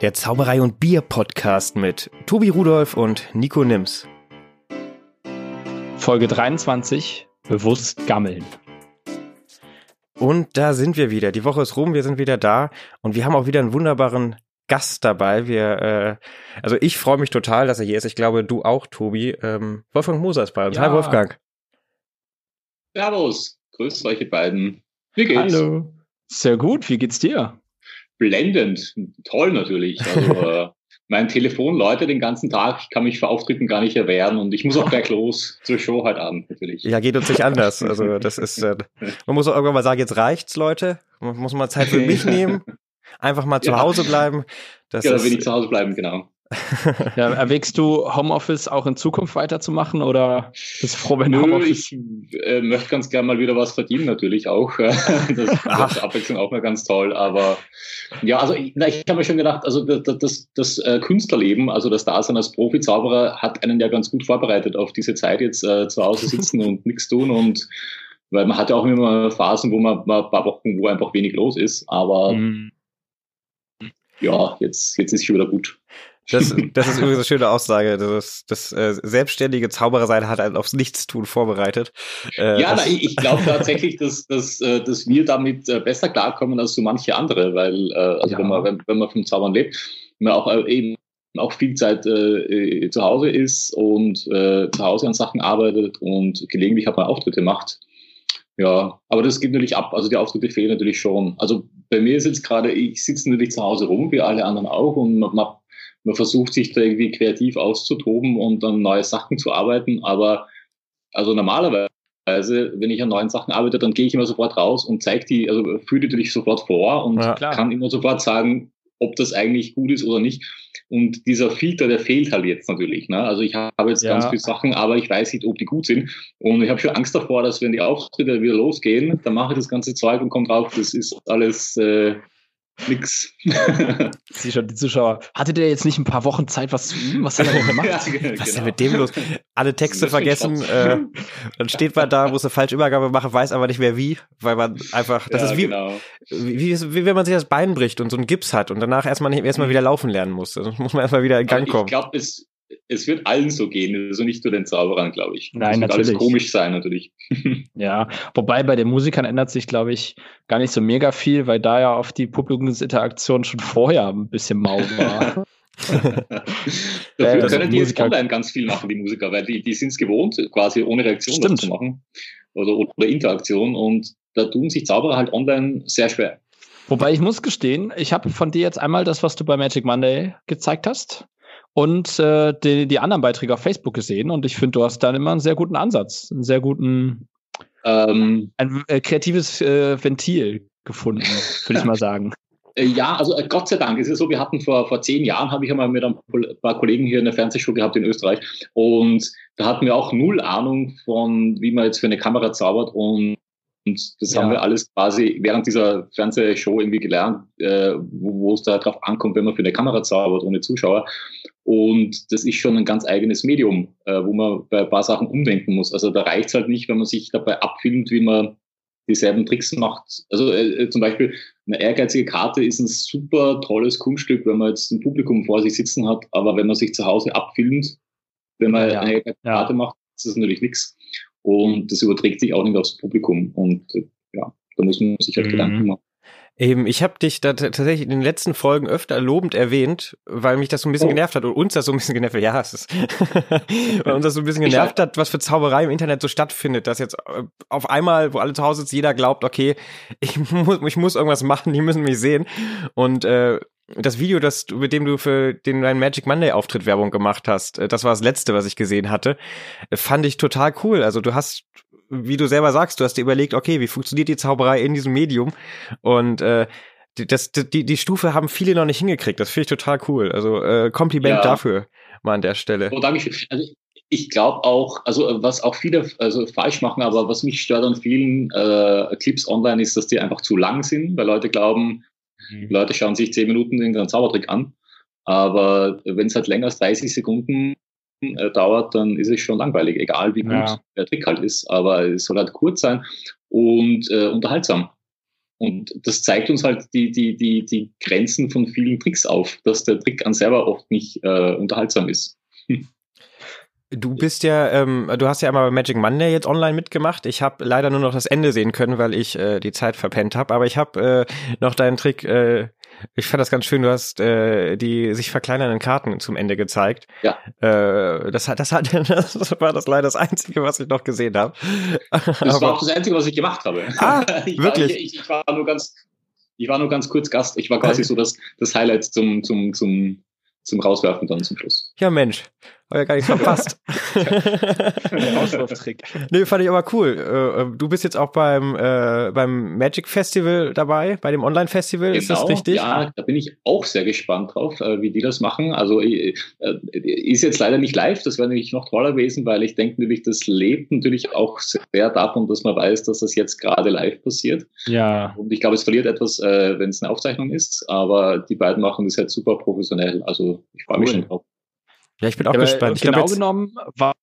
der Zauberei und Bier Podcast mit Tobi Rudolph und Nico Nims. Folge 23, bewusst gammeln. Und da sind wir wieder. Die Woche ist rum, wir sind wieder da und wir haben auch wieder einen wunderbaren Gast dabei. Wir, äh, also ich freue mich total, dass er hier ist. Ich glaube, du auch, Tobi. Ähm, Wolfgang Moser ist bei uns. Ja. Hi, Wolfgang. Servus. Grüß euch, ihr beiden. Wie geht's? Hallo. Sehr gut. Wie geht's dir? Blendend, toll natürlich. Also, äh, mein Telefon läutet den ganzen Tag, ich kann mich vor Auftritten gar nicht erwehren und ich muss auch gleich los zur Show heute Abend natürlich. Ja, geht uns nicht anders. Also das ist, äh, man muss auch irgendwann mal sagen, jetzt reicht's, Leute. Man muss mal Zeit für mich nehmen, einfach mal zu ja. Hause bleiben. Das ja, ist, wenig zu Hause bleiben, genau ja, erwägst du Homeoffice auch in Zukunft weiterzumachen oder bist du froh, wenn du Homeoffice? Ich äh, möchte ganz gerne mal wieder was verdienen, natürlich auch. das, das ist Abwechslung auch mal ganz toll. Aber ja, also ich, ich habe mir schon gedacht, also das, das, das äh, Künstlerleben, also das Dasein als Profi-Zauberer hat einen ja ganz gut vorbereitet auf diese Zeit jetzt äh, zu Hause sitzen und nichts tun und weil man hat ja auch immer Phasen, wo man mal ein paar Wochen, wo einfach wenig los ist, aber mhm. ja, jetzt, jetzt ist es schon wieder gut. Das, das ist übrigens eine schöne Aussage. Das, das äh, selbstständige Zauberersein hat einen aufs Nichtstun vorbereitet. Äh, ja, na, ich, ich glaube tatsächlich, dass, dass, äh, dass wir damit äh, besser klarkommen als so manche andere, weil äh, also ja. wenn, man, wenn, wenn man vom Zaubern lebt, man auch äh, eben auch viel Zeit äh, zu Hause ist und äh, zu Hause an Sachen arbeitet und gelegentlich hat man Auftritte macht. Ja, aber das geht natürlich ab. Also die Auftritte fehlen natürlich schon. Also bei mir ist jetzt gerade, ich sitze natürlich zu Hause rum, wie alle anderen auch, und man, man man versucht sich da irgendwie kreativ auszutoben und dann neue Sachen zu arbeiten. Aber also normalerweise, wenn ich an neuen Sachen arbeite, dann gehe ich immer sofort raus und zeige die, also fühle die natürlich sofort vor und ja, kann immer sofort sagen, ob das eigentlich gut ist oder nicht. Und dieser Filter, der fehlt halt jetzt natürlich. Ne? Also ich habe jetzt ja. ganz viele Sachen, aber ich weiß nicht, ob die gut sind. Und ich habe schon Angst davor, dass wenn die Auftritte wieder losgehen, dann mache ich das ganze Zeug und komme drauf, das ist alles äh, nix. Sieh schon, die Zuschauer. Hatte der jetzt nicht ein paar Wochen Zeit, was zu üben? Was hat er denn gemacht? ja, Was genau. ist denn mit dem los? Alle Texte vergessen. Äh, dann steht man da, muss eine falsche Übergabe machen, weiß aber nicht mehr wie, weil man einfach, das ja, ist wie, genau. wie, wie, wie, wenn man sich das Bein bricht und so einen Gips hat und danach erstmal nicht, erstmal wieder laufen lernen muss. Also muss man erstmal wieder in Gang kommen. Ich glaube, es, es wird allen so gehen, also nicht nur den Zauberern, glaube ich. Nein, das wird natürlich. alles komisch sein, natürlich. ja, wobei bei den Musikern ändert sich, glaube ich, gar nicht so mega viel, weil da ja auf die Publikumsinteraktion schon vorher ein bisschen mau war. Dafür also können die Musiker jetzt online ganz viel machen, die Musiker, weil die, die sind es gewohnt, quasi ohne Reaktion was zu machen oder, oder Interaktion und da tun sich Zauberer halt online sehr schwer. Wobei ich muss gestehen, ich habe von dir jetzt einmal das, was du bei Magic Monday gezeigt hast und äh, die, die anderen Beiträge auf Facebook gesehen und ich finde, du hast dann immer einen sehr guten Ansatz, einen sehr guten, ähm, ein äh, kreatives äh, Ventil gefunden, würde ich mal sagen. Äh, ja, also äh, Gott sei Dank ist es so, wir hatten vor, vor zehn Jahren, habe ich einmal mit ein paar Kollegen hier eine Fernsehshow gehabt in Österreich und da hatten wir auch null Ahnung von, wie man jetzt für eine Kamera zaubert und und das ja. haben wir alles quasi während dieser Fernsehshow irgendwie gelernt, äh, wo, wo es da drauf ankommt, wenn man für eine Kamera zaubert ohne Zuschauer. Und das ist schon ein ganz eigenes Medium, äh, wo man bei ein paar Sachen umdenken muss. Also da reicht es halt nicht, wenn man sich dabei abfilmt, wie man dieselben Tricks macht. Also äh, äh, zum Beispiel eine ehrgeizige Karte ist ein super tolles Kunststück, wenn man jetzt ein Publikum vor sich sitzen hat, aber wenn man sich zu Hause abfilmt, wenn man ja. eine ehrgeizige ja. Karte macht, ist das natürlich nichts. Und das überträgt sich auch nicht aufs Publikum. Und äh, ja, da muss man sich halt mhm. Gedanken machen. Eben, ich habe dich da tatsächlich in den letzten Folgen öfter lobend erwähnt, weil mich das so ein bisschen oh. genervt hat und uns das so ein bisschen genervt hat. Ja, es ist, weil uns das so ein bisschen genervt hat, was für Zauberei im Internet so stattfindet, dass jetzt äh, auf einmal, wo alle zu Hause sitzen, jeder glaubt, okay, ich muss, ich muss irgendwas machen, die müssen mich sehen. Und äh, das Video, das mit dem du für den deinen Magic Monday Auftritt Werbung gemacht hast, äh, das war das letzte, was ich gesehen hatte, äh, fand ich total cool. Also du hast wie du selber sagst, du hast dir überlegt, okay, wie funktioniert die Zauberei in diesem Medium? Und äh, das, die, die Stufe haben viele noch nicht hingekriegt. Das finde ich total cool. Also äh, Kompliment ja. dafür mal an der Stelle. Oh, danke schön. Also ich glaube auch, also was auch viele also falsch machen, aber was mich stört an vielen äh, Clips online ist, dass die einfach zu lang sind, weil Leute glauben, mhm. Leute schauen sich zehn Minuten irgendeinen Zaubertrick an. Aber wenn es halt länger als 30 Sekunden äh, dauert, dann ist es schon langweilig, egal wie gut ja. der Trick halt ist. Aber es soll halt kurz sein und äh, unterhaltsam. Und das zeigt uns halt die, die, die, die Grenzen von vielen Tricks auf, dass der Trick an selber oft nicht äh, unterhaltsam ist. Du bist ja, ähm, du hast ja einmal bei Magic Monday jetzt online mitgemacht. Ich habe leider nur noch das Ende sehen können, weil ich äh, die Zeit verpennt habe. Aber ich habe äh, noch deinen Trick. Äh, ich fand das ganz schön. Du hast äh, die sich verkleinernden Karten zum Ende gezeigt. Ja. Äh, das hat, das hat, das war das leider das Einzige, was ich noch gesehen habe. Das Aber, war auch das Einzige, was ich gemacht habe. Ah, ich wirklich? War, ich, ich, war nur ganz, ich war nur ganz kurz Gast. Ich war quasi so das, das Highlight zum, zum, zum zum Rauswerfen dann zum Schluss. Ja, Mensch. Hab ja gar nichts verpasst. Auswurftrick. nee, fand ich aber cool. Äh, äh, du bist jetzt auch beim, äh, beim Magic Festival dabei, bei dem Online-Festival, genau, ist das genau, richtig? Ja, da bin ich auch sehr gespannt drauf, äh, wie die das machen. Also äh, ist jetzt leider nicht live, das wäre natürlich noch toller gewesen, weil ich denke natürlich, das lebt natürlich auch sehr davon, dass man weiß, dass das jetzt gerade live passiert. Ja. Und ich glaube, es verliert etwas, äh, wenn es eine Aufzeichnung ist, aber die beiden machen das halt super professionell. Also ich freue mich cool. schon drauf. Ja, ich bin auch ja, gespannt. Ich genau genommen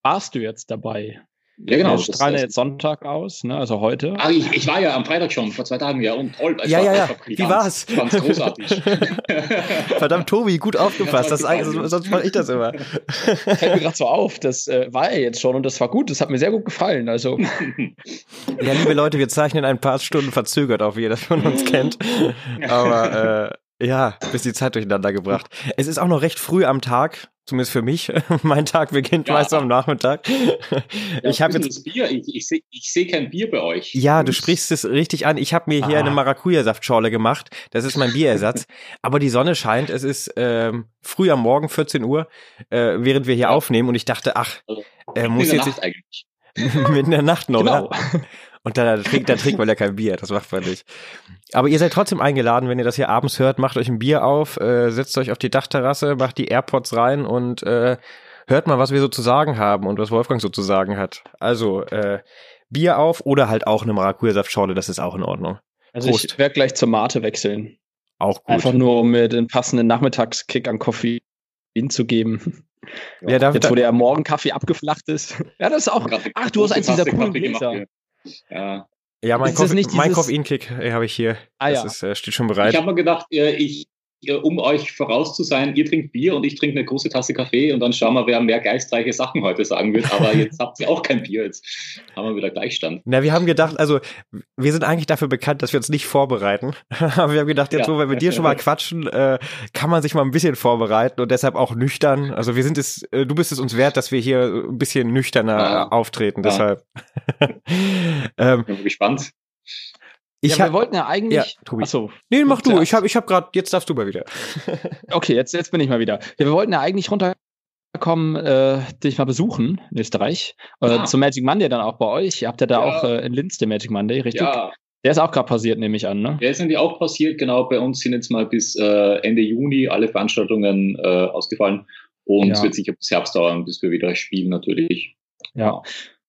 warst du jetzt dabei. Ja, genau. Wir strahlen jetzt Sonntag aus, ne? also heute. Ah, ich, ich, war ja am Freitag schon, vor zwei Tagen, ja, und toll. Ja, ja, ja. Wie war's? Ganz großartig. Verdammt, Tobi, gut aufgepasst. Das, das sonst mache ich das immer. Fällt mir gerade so auf, das äh, war er jetzt schon und das war gut, das hat mir sehr gut gefallen. Also. ja, liebe Leute, wir zeichnen ein paar Stunden verzögert auf, wie ihr das von uns kennt. Aber äh, ja, bis die Zeit durcheinander gebracht. Es ist auch noch recht früh am Tag, zumindest für mich. mein Tag beginnt ja. meist am Nachmittag. Ja, ich habe jetzt Bier. Ich, ich sehe ich seh kein Bier bei euch. Ja, du sprichst es richtig an. Ich habe mir hier ah. eine Maracuja-Saftschorle gemacht. Das ist mein Bierersatz. Aber die Sonne scheint. Es ist ähm, früh am Morgen, 14 Uhr, äh, während wir hier ja. aufnehmen. Und ich dachte, ach, äh, muss jetzt Nacht eigentlich. mitten in der Nacht noch. Genau. Und dann trinkt, dann trinkt man ja kein Bier, das macht man nicht. Aber ihr seid trotzdem eingeladen, wenn ihr das hier abends hört, macht euch ein Bier auf, äh, setzt euch auf die Dachterrasse, macht die AirPods rein und äh, hört mal, was wir so zu sagen haben und was Wolfgang so zu sagen hat. Also äh, Bier auf oder halt auch eine Maracuja-Saftschorle, das ist auch in Ordnung. Also Prost. ich werde gleich zur Mate wechseln. Auch gut. Einfach nur, um mir den passenden Nachmittagskick an Koffein zu geben. Ja, ja Jetzt, wo der Morgenkaffee abgeflacht ist. Ja, das ist auch. Ach, du hast eins dieser coolen Gläser. Ja. Ja, mein, Koff mein Koffeinkick äh, habe ich hier. Ah, das ja. ist, äh, steht schon bereit. Ich habe mal gedacht, äh, ich, um euch voraus zu sein, ihr trinkt Bier und ich trinke eine große Tasse Kaffee und dann schauen wir, wer mehr geistreiche Sachen heute sagen wird. Aber jetzt habt ihr auch kein Bier, jetzt haben wir wieder Gleichstand. Na, wir haben gedacht, also wir sind eigentlich dafür bekannt, dass wir uns nicht vorbereiten. Aber wir haben gedacht, jetzt ja. so, wenn wir dir schon mal quatschen, äh, kann man sich mal ein bisschen vorbereiten und deshalb auch nüchtern. Also wir sind es, äh, du bist es uns wert, dass wir hier ein bisschen nüchterner ja. auftreten. Ja. Deshalb. ähm, bin gespannt. Ich ja, wir wollten ja eigentlich. Ja, Tobi. Achso. Nee, mach du. Ich habe ich hab gerade, jetzt darfst du mal wieder. okay, jetzt, jetzt bin ich mal wieder. Ja, wir wollten ja eigentlich runterkommen, äh, dich mal besuchen in Österreich. Äh, ah. Zum Magic Monday dann auch bei euch. Ihr habt ja da ja. auch äh, in Linz den Magic Monday, richtig? Ja. Der ist auch gerade passiert, nehme ich an, ne? Der ist nämlich auch passiert, genau. Bei uns sind jetzt mal bis äh, Ende Juni alle Veranstaltungen äh, ausgefallen. Und ja. es wird sicher bis Herbst dauern, bis wir wieder spielen, natürlich. Ja.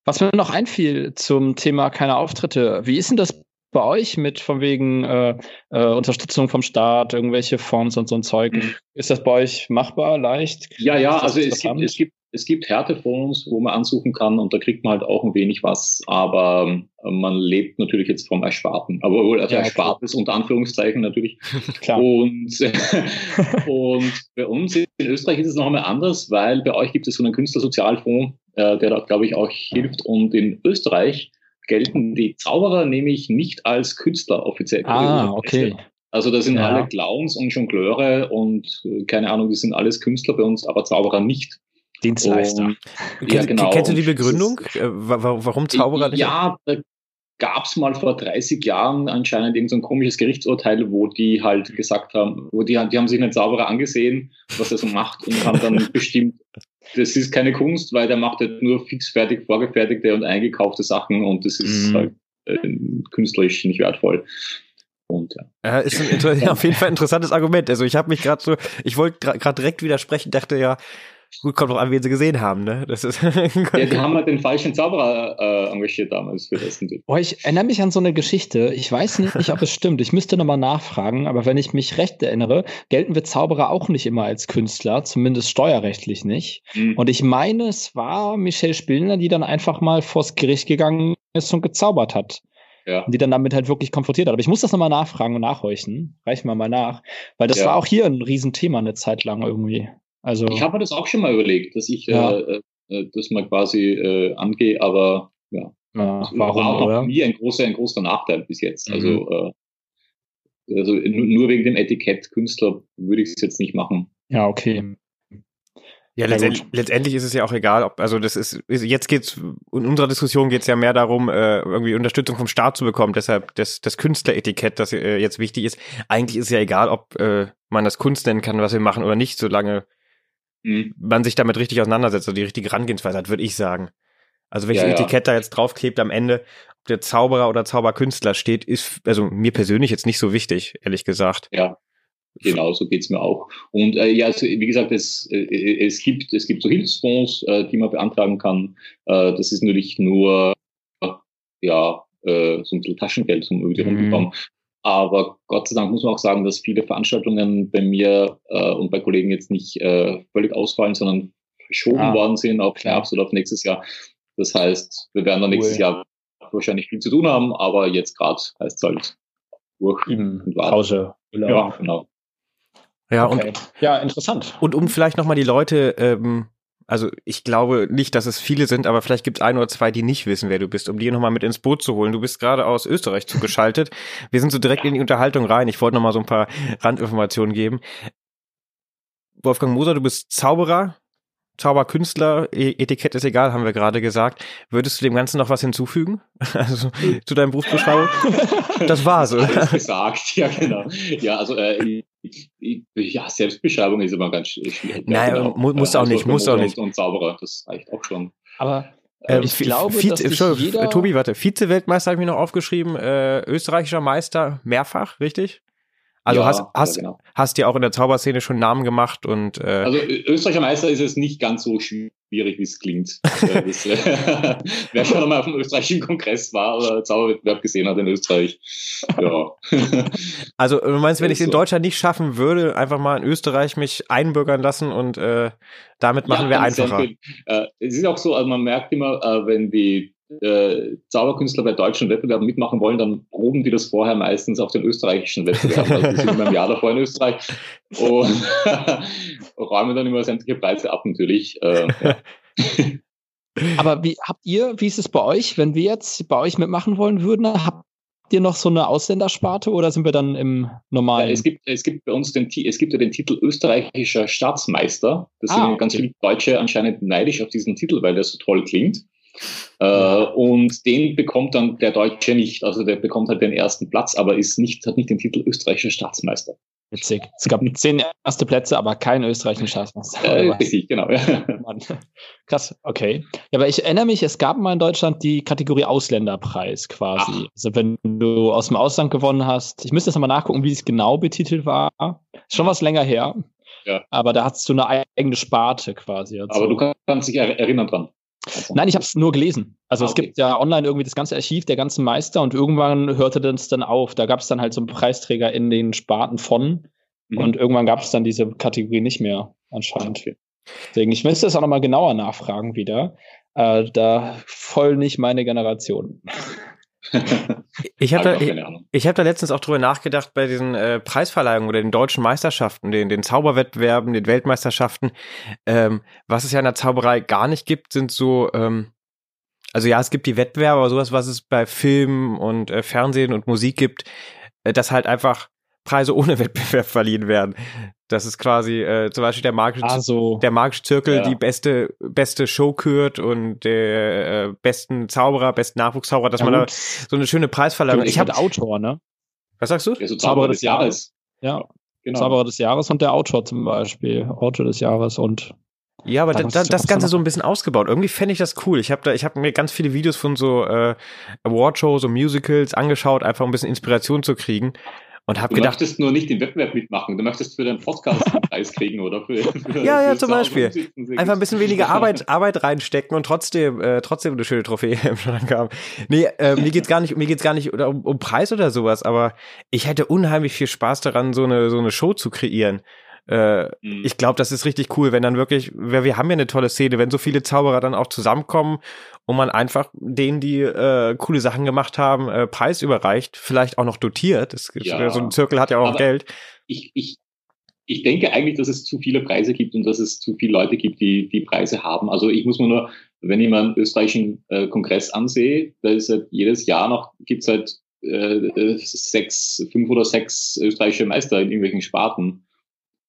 Was mir noch einfiel zum Thema keine Auftritte, wie ist denn das bei euch mit von wegen äh, äh, Unterstützung vom Staat, irgendwelche Fonds und so ein Zeug? Mhm. Ist das bei euch machbar, leicht? Ja, ja, also es gibt, es gibt, es gibt Härtefonds, wo man ansuchen kann und da kriegt man halt auch ein wenig was, aber äh, man lebt natürlich jetzt vom Ersparten. Aber wohl, also ja, Erspartes unter Anführungszeichen natürlich. Klar. Und, und bei uns in Österreich ist es noch einmal anders, weil bei euch gibt es so einen Künstlersozialfonds, äh, der da, glaube ich, auch hilft. Und in Österreich gelten die Zauberer nämlich nicht als Künstler offiziell. Ah, okay. Also da sind ja. alle Clowns und Jongleure und äh, keine Ahnung, die sind alles Künstler bei uns, aber Zauberer nicht. Dienstleister. Und, ja, genau. Kennst du die Begründung? Äh, warum Zauberer nicht? Ja, da gab es mal vor 30 Jahren anscheinend irgendein so komisches Gerichtsurteil, wo die halt gesagt haben, wo die, die haben sich einen Zauberer angesehen, was er so macht und haben dann bestimmt, das ist keine Kunst, weil der macht halt nur fixfertig vorgefertigte und eingekaufte Sachen und das ist mhm. halt äh, künstlerisch nicht wertvoll. Und, ja. Äh, ist auf jeden Fall ein interessantes Argument. Also ich habe mich gerade so, ich wollte gerade direkt widersprechen, dachte ja, Gut, kommt doch an, wen sie gesehen haben, ne? Das ist ja, die haben halt den falschen Zauberer äh, engagiert damals für das. Boah, ich erinnere mich an so eine Geschichte. Ich weiß nicht, ob es stimmt. Ich müsste nochmal nachfragen, aber wenn ich mich recht erinnere, gelten wir Zauberer auch nicht immer als Künstler, zumindest steuerrechtlich nicht. Mhm. Und ich meine, es war Michelle Spillner, die dann einfach mal vors Gericht gegangen ist und gezaubert hat. Ja. Und die dann damit halt wirklich konfrontiert hat. Aber ich muss das nochmal nachfragen und nachhorchen. Reichen wir mal nach. Weil das ja. war auch hier ein Riesenthema eine Zeit lang irgendwie. Also. Ich habe mir das auch schon mal überlegt, dass ich ja. äh, äh, das mal quasi äh, angehe, aber ja. ja das warum, war auch noch nie ein großer, ein großer Nachteil bis jetzt. Also, mhm. Also, äh, also nur wegen dem Etikett Künstler würde ich es jetzt nicht machen. Ja, okay. Ja, letztendlich, letztendlich ist es ja auch egal, ob, also das ist, jetzt geht's, in unserer Diskussion geht's ja mehr darum, äh, irgendwie Unterstützung vom Staat zu bekommen, deshalb das, das Künstleretikett, das äh, jetzt wichtig ist. Eigentlich ist es ja egal, ob äh, man das Kunst nennen kann, was wir machen oder nicht, solange mhm. man sich damit richtig auseinandersetzt, oder die richtige Herangehensweise hat, würde ich sagen. Also welches ja, ja. Etikett da jetzt draufklebt am Ende, ob der Zauberer oder Zauberkünstler steht, ist also mir persönlich jetzt nicht so wichtig, ehrlich gesagt. Ja, Genau, so geht's mir auch. Und äh, ja, also, wie gesagt, es, äh, es, gibt, es gibt so Hilfsfonds, äh, die man beantragen kann. Äh, das ist natürlich nur ja, äh, so ein bisschen Taschengeld um irgendwie mhm. rumgekommen. Aber Gott sei Dank muss man auch sagen, dass viele Veranstaltungen bei mir äh, und bei Kollegen jetzt nicht äh, völlig ausfallen, sondern verschoben ah, worden sind auf Herbst oder auf nächstes Jahr. Das heißt, wir werden dann cool. nächstes Jahr wahrscheinlich viel zu tun haben, aber jetzt gerade heißt es halt durch und Pause. Ja, genau. Ja, okay. und, ja, interessant. Und um vielleicht nochmal die Leute, ähm, also ich glaube nicht, dass es viele sind, aber vielleicht gibt es ein oder zwei, die nicht wissen, wer du bist, um die nochmal mit ins Boot zu holen. Du bist gerade aus Österreich zugeschaltet. Wir sind so direkt in die Unterhaltung rein. Ich wollte nochmal so ein paar Randinformationen geben. Wolfgang Moser, du bist Zauberer, Zauberkünstler, e Etikett ist egal, haben wir gerade gesagt. Würdest du dem Ganzen noch was hinzufügen? Also zu deinem Berufsbeschreibung? das war's, oder? Alles gesagt, ja genau. Ja, also äh, ja, Selbstbeschreibung ist immer ganz schwierig. Nein, genau. mu muss auch also nicht, muss auch nicht. Und Zauberer, das reicht auch schon. Aber ähm, ich glaube, Vize, dass jeder Tobi, warte, Vize-Weltmeister habe ich mir noch aufgeschrieben, äh, österreichischer Meister mehrfach, richtig? Also ja, hast, hast, ja, genau. hast dir auch in der Zauberszene schon Namen gemacht und äh Also Österreicher Meister ist es nicht ganz so schwierig, wie es klingt. Das, äh, wer schon einmal auf dem österreichischen Kongress war oder Zauberwettbewerb gesehen hat in Österreich. Ja. Also du meinst, wenn ich es in Deutschland nicht schaffen würde, einfach mal in Österreich mich einbürgern lassen und äh, damit machen ja, wir einfacher. Äh, es ist auch so, also man merkt immer, äh, wenn die äh, Zauberkünstler bei deutschen Wettbewerben mitmachen wollen, dann proben die das vorher meistens auf den österreichischen Wettbewerben. Also die sind immer im Jahr davor in Österreich und räumen dann immer sämtliche Preise ab natürlich. Äh, ja. Aber wie habt ihr, wie ist es bei euch, wenn wir jetzt bei euch mitmachen wollen würden, habt ihr noch so eine Ausländersparte oder sind wir dann im normalen? Ja, es gibt, es gibt bei uns den, es gibt ja den Titel österreichischer Staatsmeister. Das ah, sind ganz okay. viele Deutsche anscheinend neidisch auf diesen Titel, weil der so toll klingt. Äh, und den bekommt dann der Deutsche nicht. Also der bekommt halt den ersten Platz, aber ist nicht, hat nicht den Titel österreichischer Staatsmeister. Witzig. Es gab zehn erste Plätze, aber kein österreichischen Staatsmeister. Äh, richtig, genau. Krass, okay. Ja, aber ich erinnere mich, es gab mal in Deutschland die Kategorie Ausländerpreis quasi. Ach. Also wenn du aus dem Ausland gewonnen hast, ich müsste jetzt nochmal nachgucken, wie es genau betitelt war. Ist schon was länger her. Ja. Aber da hattest du eine eigene Sparte quasi. Also. Aber du kannst dich erinnern dran. Also. Nein, ich habe es nur gelesen. Also ah, okay. es gibt ja online irgendwie das ganze Archiv der ganzen Meister und irgendwann hörte das dann auf. Da gab es dann halt so einen Preisträger in den Sparten von mhm. und irgendwann gab es dann diese Kategorie nicht mehr anscheinend. Okay. Deswegen, ich müsste das auch nochmal genauer nachfragen wieder. Äh, da voll nicht meine Generation. ich habe da, ich, ich hab da letztens auch drüber nachgedacht bei diesen äh, Preisverleihungen oder den deutschen Meisterschaften, den, den Zauberwettbewerben, den Weltmeisterschaften. Ähm, was es ja in der Zauberei gar nicht gibt, sind so, ähm, also ja, es gibt die Wettbewerbe, aber sowas, was es bei Film und äh, Fernsehen und Musik gibt, äh, das halt einfach Preise ohne Wettbewerb verliehen werden. Das ist quasi äh, zum Beispiel der magische, also, der magische Zirkel, ja. die beste, beste Show kürt und der äh, besten Zauberer, besten Nachwuchszauberer, dass ja, man da so eine schöne Preisverleihung. Ich habe Autor, ne? Was sagst du? Ja, so Zauberer, Zauberer des Jahres. Ja. Genau. Zauberer des Jahres und der Autor zum Beispiel. Autor des Jahres und ja, aber da, da, das Ganze so ein bisschen ausgebaut. Irgendwie fände ich das cool. Ich habe da, ich habe mir ganz viele Videos von so äh, Awardshows und Musicals angeschaut, einfach um ein bisschen Inspiration zu kriegen. Und hab du gedacht, möchtest nur nicht den Wettbewerb mitmachen, du möchtest für deinen Podcast einen Preis kriegen oder für, für Ja, ja, zum Beispiel. Einfach ein bisschen weniger Arbeit, Arbeit reinstecken und trotzdem, äh, trotzdem eine schöne Trophäe im Schrank haben. Nee, äh, mir geht's gar nicht, mir geht's gar nicht um, um Preis oder sowas, aber ich hätte unheimlich viel Spaß daran, so eine, so eine Show zu kreieren. Äh, mhm. Ich glaube, das ist richtig cool, wenn dann wirklich, wir, wir haben ja eine tolle Szene, wenn so viele Zauberer dann auch zusammenkommen und man einfach denen, die äh, coole Sachen gemacht haben, äh, Preis überreicht, vielleicht auch noch dotiert. Das, ja. So ein Zirkel hat ja auch Geld. Ich, ich, ich denke eigentlich, dass es zu viele Preise gibt und dass es zu viele Leute gibt, die die Preise haben. Also ich muss mir nur, wenn ich mir einen österreichischen äh, Kongress ansehe, da ist halt jedes Jahr noch, gibt es halt äh, sechs, fünf oder sechs österreichische Meister in irgendwelchen Sparten.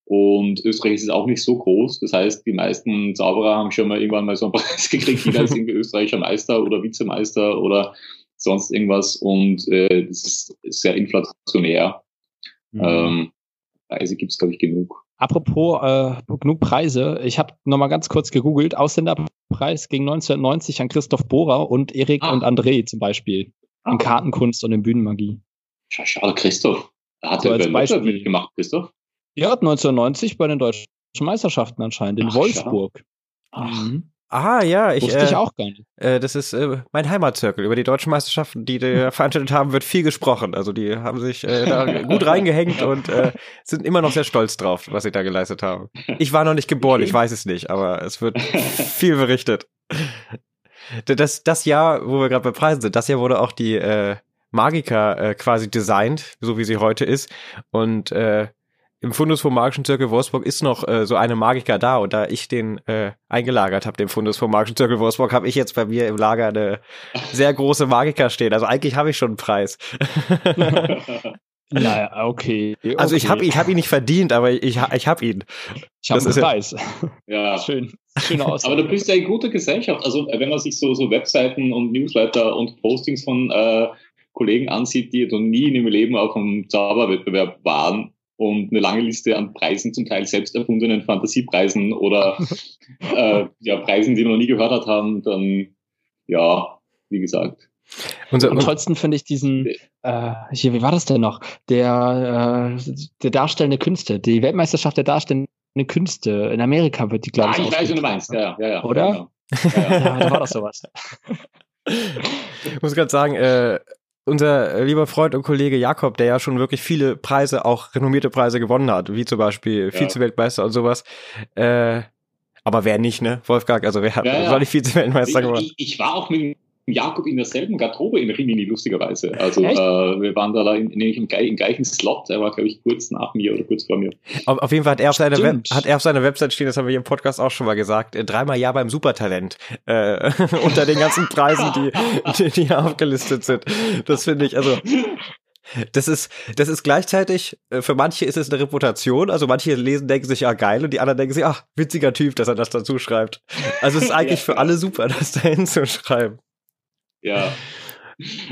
Und Österreich ist auch nicht so groß. Das heißt, die meisten Zauberer haben schon mal irgendwann mal so einen Preis gekriegt, jeder ist irgendwie österreichischer Meister oder Vizemeister oder sonst irgendwas. Und äh, das ist sehr inflationär. Mhm. Ähm, Preise gibt es, glaube ich, genug. Apropos äh, genug Preise, ich habe nochmal ganz kurz gegoogelt. Ausländerpreis ging 1990 an Christoph Bohrer und Erik ah. und André zum Beispiel. In ah. Kartenkunst und in Bühnenmagie. Schade, Christoph. Hat so er als mitgemacht, Christoph? Ja, 1990 bei den deutschen Meisterschaften anscheinend in Ach, Wolfsburg. Mhm. Ah, ja, ich. Wusste ich äh, auch gar nicht. Äh, das ist äh, mein Heimatzirkel. Über die deutschen Meisterschaften, die die veranstaltet haben, wird viel gesprochen. Also die haben sich äh, da gut reingehängt und äh, sind immer noch sehr stolz drauf, was sie da geleistet haben. Ich war noch nicht geboren, ich weiß es nicht, aber es wird viel berichtet. Das, das Jahr, wo wir gerade bei Preisen sind, das Jahr wurde auch die äh, Magica äh, quasi designt, so wie sie heute ist. Und äh, im Fundus vom Magischen Zirkel Wolfsburg ist noch äh, so eine Magiker da und da ich den äh, eingelagert habe, den Fundus vom Magischen Zirkel Wolfsburg, habe ich jetzt bei mir im Lager eine sehr große Magiker stehen. Also eigentlich habe ich schon einen Preis. naja, okay. okay. Also ich habe ich hab ihn nicht verdient, aber ich, ich habe ihn. Ich habe einen Preis. Ja. Schön. Schöne Aussage. Aber du bist ja in guter Gesellschaft. Also wenn man sich so, so Webseiten und Newsletter und Postings von äh, Kollegen ansieht, die noch nie in ihrem Leben auf einem Zauberwettbewerb waren, und eine lange Liste an Preisen, zum Teil selbst erfundenen Fantasiepreisen oder äh, ja, Preisen, die wir noch nie gehört haben, dann ja, wie gesagt. Unser, Am tollsten finde ich diesen, äh, hier, wie war das denn noch? Der, äh, der darstellende Künste, die Weltmeisterschaft der darstellenden Künste. In Amerika wird die, glaube ich. Ah, ich weiß, wie du meinst, ja, ja, ja. Oder? Genau. Ja, ja. ja, da war das sowas. Ich muss gerade sagen, äh, unser lieber Freund und Kollege Jakob, der ja schon wirklich viele Preise, auch renommierte Preise gewonnen hat, wie zum Beispiel ja. Vize-Weltmeister und sowas. Äh, aber wer nicht, ne? Wolfgang, also wer hat ja, ja. ich Vize-Weltmeister gewonnen? Ich, ich, war auch mit Jakob in derselben Garderobe in Rimini, lustigerweise. Also äh, wir waren da, in, in, im, im, gleichen Slot. Er war, glaube ich, kurz nach mir oder kurz vor mir. Auf, auf jeden Fall hat er, auf seiner Web, hat er auf seiner Website stehen, das haben wir hier im Podcast auch schon mal gesagt, äh, dreimal Ja beim Supertalent äh, unter den ganzen Preisen, die, die, die hier aufgelistet sind. Das finde ich, also das ist, das ist gleichzeitig, äh, für manche ist es eine Reputation, also manche lesen, denken sich, ja geil, und die anderen denken sich, ach, witziger Typ, dass er das dazu schreibt. Also es ist eigentlich ja. für alle super, das da hinzuschreiben. Ja.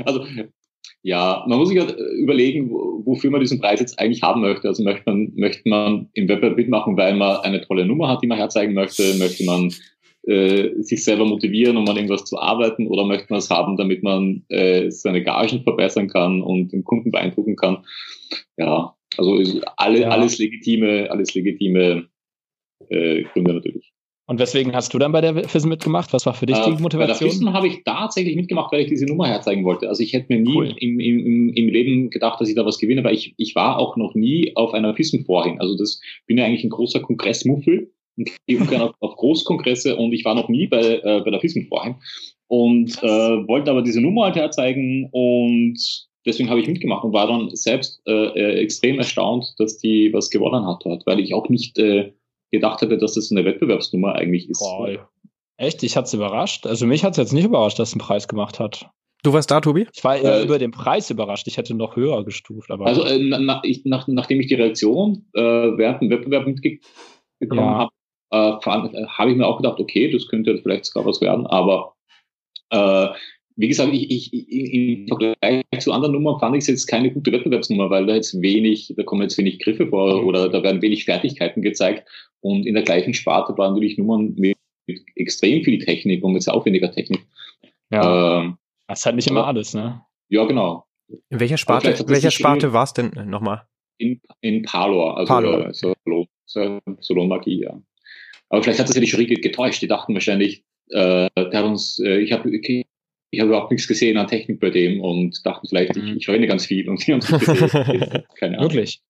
Also, ja, man muss sich halt überlegen, wofür man diesen Preis jetzt eigentlich haben möchte. Also möchte man, möchte man im Wettbewerb mitmachen, weil man eine tolle Nummer hat, die man herzeigen möchte? Möchte man äh, sich selber motivieren, um an irgendwas zu arbeiten? Oder möchte man es haben, damit man äh, seine Gagen verbessern kann und den Kunden beeindrucken kann? Ja, also alle, ja. alles legitime, alles legitime äh, Gründe natürlich. Und weswegen hast du dann bei der FISM mitgemacht? Was war für dich die äh, Motivation? Bei der FISM habe ich tatsächlich mitgemacht, weil ich diese Nummer herzeigen wollte. Also ich hätte mir nie cool. im, im, im Leben gedacht, dass ich da was gewinne, weil ich, ich war auch noch nie auf einer FISM vorhin. Also das bin ja eigentlich ein großer Kongressmuffel und gehe gerne auf, auf Großkongresse und ich war noch nie bei, äh, bei der FISM vorhin. Und äh, wollte aber diese Nummer halt herzeigen und deswegen habe ich mitgemacht und war dann selbst äh, äh, extrem erstaunt, dass die was gewonnen hat dort, weil ich auch nicht äh, gedacht hätte, dass das eine Wettbewerbsnummer eigentlich ist. Boah, echt? Ich hatte es überrascht. Also mich hat es jetzt nicht überrascht, dass es einen Preis gemacht hat. Du warst da, Tobi? Ich war eher äh, über den Preis überrascht. Ich hätte noch höher gestuft. Aber also äh, na, ich, nach, nachdem ich die Reaktion äh, während dem Wettbewerb mitbekommen ja. habe, äh, äh, habe ich mir auch gedacht, okay, das könnte vielleicht sogar was werden. Aber äh, wie gesagt, ich, ich, im Vergleich zu anderen Nummern fand ich es jetzt keine gute Wettbewerbsnummer, weil da jetzt wenig, da kommen jetzt wenig Griffe vor oder da werden wenig Fertigkeiten gezeigt. Und in der gleichen Sparte waren natürlich Nummern mit, mit extrem viel Technik und mit sehr aufwendiger Technik. Ja. Ähm, das ist halt nicht immer alles, ne? Ja, genau. In welcher Sparte, in welcher Sparte war es denn nochmal? In, in Palor, also Palor. Äh, Solon, Solon-Magie, ja. Aber vielleicht hat das ja die Jury getäuscht. Die dachten wahrscheinlich, äh, der hat uns, äh, ich habe ich habe überhaupt nichts gesehen an Technik bei dem und dachte vielleicht, mhm. ich, ich renne ganz viel und die haben Keine Ahnung. Wirklich.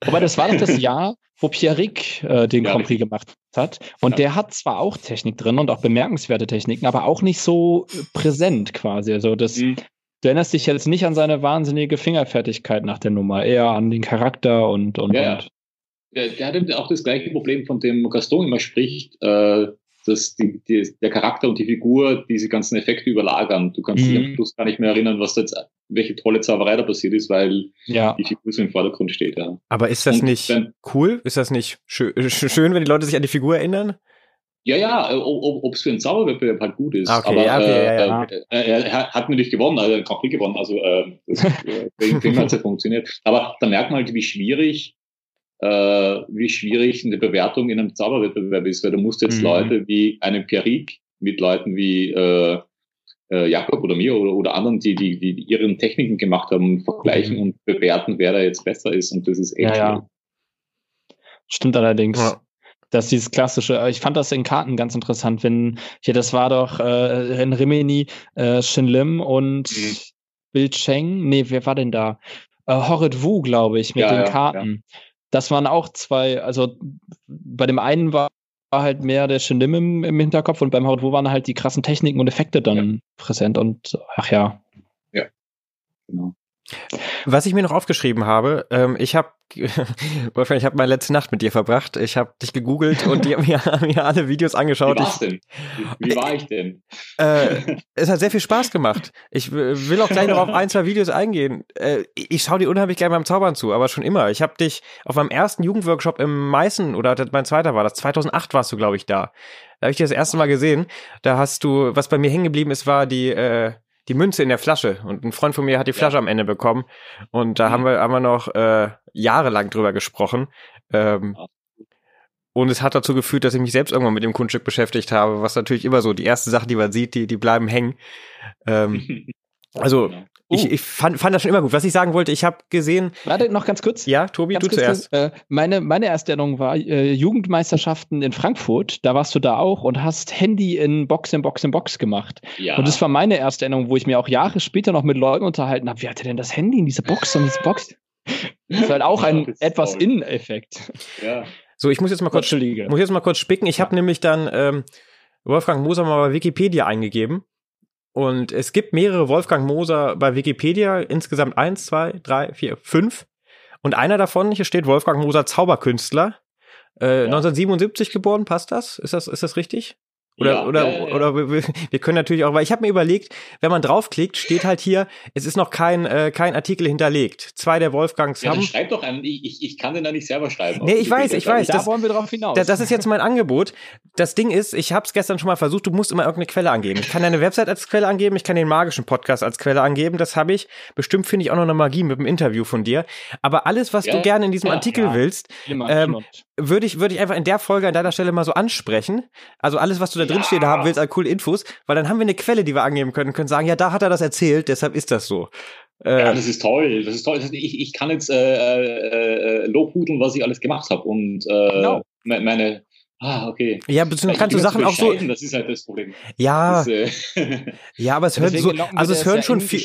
Aber das war doch das Jahr, wo Pierrick äh, den ja, Grand Prix gemacht hat. Und ja. der hat zwar auch Technik drin und auch bemerkenswerte Techniken, aber auch nicht so äh, präsent quasi. Also das, mhm. du erinnerst dich jetzt nicht an seine wahnsinnige Fingerfertigkeit nach der Nummer, eher an den Charakter und und. Ja, und. Der, der hat auch das gleiche Problem, von dem Gaston immer spricht. Äh, dass die, die, der Charakter und die Figur diese ganzen Effekte überlagern. Du kannst mhm. dich am Schluss gar nicht mehr erinnern, was da jetzt, welche tolle Zauberei da passiert ist, weil ja. die Figur so im Vordergrund steht. Ja. Aber ist das und nicht dann, cool? Ist das nicht schön, schön, wenn die Leute sich an die Figur erinnern? Ja, ja, äh, ob es für einen Zauberwettbewerb halt gut ist. Okay, Aber ja, okay, äh, ja, ja. Äh, er, er hat natürlich gewonnen, also er hat gewonnen, also äh, deswegen hat es ja funktioniert. Aber da merkt man halt, wie schwierig äh, wie schwierig eine Bewertung in einem Zauberwettbewerb ist, weil du musst jetzt mhm. Leute wie einen Pierrick mit Leuten wie äh, äh, Jakob oder mir oder, oder anderen, die, die, die ihren Techniken gemacht haben, vergleichen mhm. und bewerten, wer da jetzt besser ist. Und das ist echt ja, ja. Stimmt allerdings. Ja. Das ist dieses klassische, ich fand das in Karten ganz interessant, wenn, hier, das war doch äh, in Rimini, äh, Shin Lim und mhm. Bill Cheng, nee, wer war denn da? Äh, Horrid Wu, glaube ich, mit ja, den Karten. Ja das waren auch zwei, also bei dem einen war halt mehr der Shindim im, im Hinterkopf und beim Haut, wo waren halt die krassen Techniken und Effekte dann ja. präsent und ach ja. Ja, genau. Was ich mir noch aufgeschrieben habe, ähm, ich habe, Wolfgang, ich habe meine letzte Nacht mit dir verbracht. Ich habe dich gegoogelt und die haben mir, mir alle Videos angeschaut. Wie war's denn? Wie war ich denn? Äh, es hat sehr viel Spaß gemacht. Ich will auch gleich noch auf ein, zwei Videos eingehen. Äh, ich schaue dir unheimlich gerne beim Zaubern zu, aber schon immer. Ich habe dich auf meinem ersten Jugendworkshop im Meißen, oder mein zweiter war das, 2008 warst du, glaube ich, da. Da habe ich dich das erste Mal gesehen. Da hast du, was bei mir hängen geblieben ist, war die, äh, die Münze in der Flasche und ein Freund von mir hat die Flasche ja. am Ende bekommen und da mhm. haben wir haben wir noch äh, jahrelang drüber gesprochen. Ähm, und es hat dazu geführt, dass ich mich selbst irgendwann mit dem Kunststück beschäftigt habe, was natürlich immer so die erste Sache, die man sieht, die die bleiben hängen. Ähm, also Uh. Ich, ich fand, fand das schon immer gut. Was ich sagen wollte, ich habe gesehen. Warte noch ganz kurz. Ja, Tobi, ganz du kurz, zuerst. Äh, meine, meine erste Erinnerung war äh, Jugendmeisterschaften in Frankfurt. Da warst du da auch und hast Handy in Box in Box in Box gemacht. Ja. Und das war meine erste Erinnerung, wo ich mir auch Jahre später noch mit Leuten unterhalten habe. Wie hatte denn das Handy in diese Box und diese Box? Das ist halt auch ein etwas Inneneffekt. Ja. So, ich muss jetzt mal kurz, muss jetzt mal kurz spicken. Ich habe nämlich dann ähm, Wolfgang Moser mal bei Wikipedia eingegeben und es gibt mehrere Wolfgang Moser bei Wikipedia, insgesamt eins, zwei, drei, vier, fünf. Und einer davon, hier steht Wolfgang Moser Zauberkünstler. Äh, ja. 1977 geboren, passt das? Ist das, ist das richtig? Oder, ja, oder, ja, ja, oder wir, wir können natürlich auch, weil ich habe mir überlegt, wenn man draufklickt, steht halt hier, es ist noch kein, äh, kein Artikel hinterlegt. Zwei der Wolfgangs ja, haben. Schreib doch an, ich, ich kann den da nicht selber schreiben. Nee, ich weiß, ich weiß. Da das, wollen wir drauf hinaus. Das, das ist jetzt mein Angebot. Das Ding ist, ich habe es gestern schon mal versucht, du musst immer irgendeine Quelle angeben. Ich kann deine Website als Quelle angeben, ich kann den magischen Podcast als Quelle angeben, das habe ich. Bestimmt finde ich auch noch eine Magie mit dem Interview von dir. Aber alles, was du gerne in diesem Artikel willst, ähm, würde ich, würde ich einfach in der Folge an deiner Stelle mal so ansprechen. Also alles, was du da drin stehen haben willst, als coole Infos, weil dann haben wir eine Quelle, die wir angeben können, können sagen, ja, da hat er das erzählt, deshalb ist das so. Äh, ja, das ist toll. Das ist toll. Ich, ich kann jetzt äh, äh, äh lobhudeln, was ich alles gemacht habe und äh, genau. meine Ah, okay. Ja, beziehungsweise kannst du Sachen auch so. Das ist halt das Problem. Ja. Das, äh ja, aber es hören so, also es hören schon viel,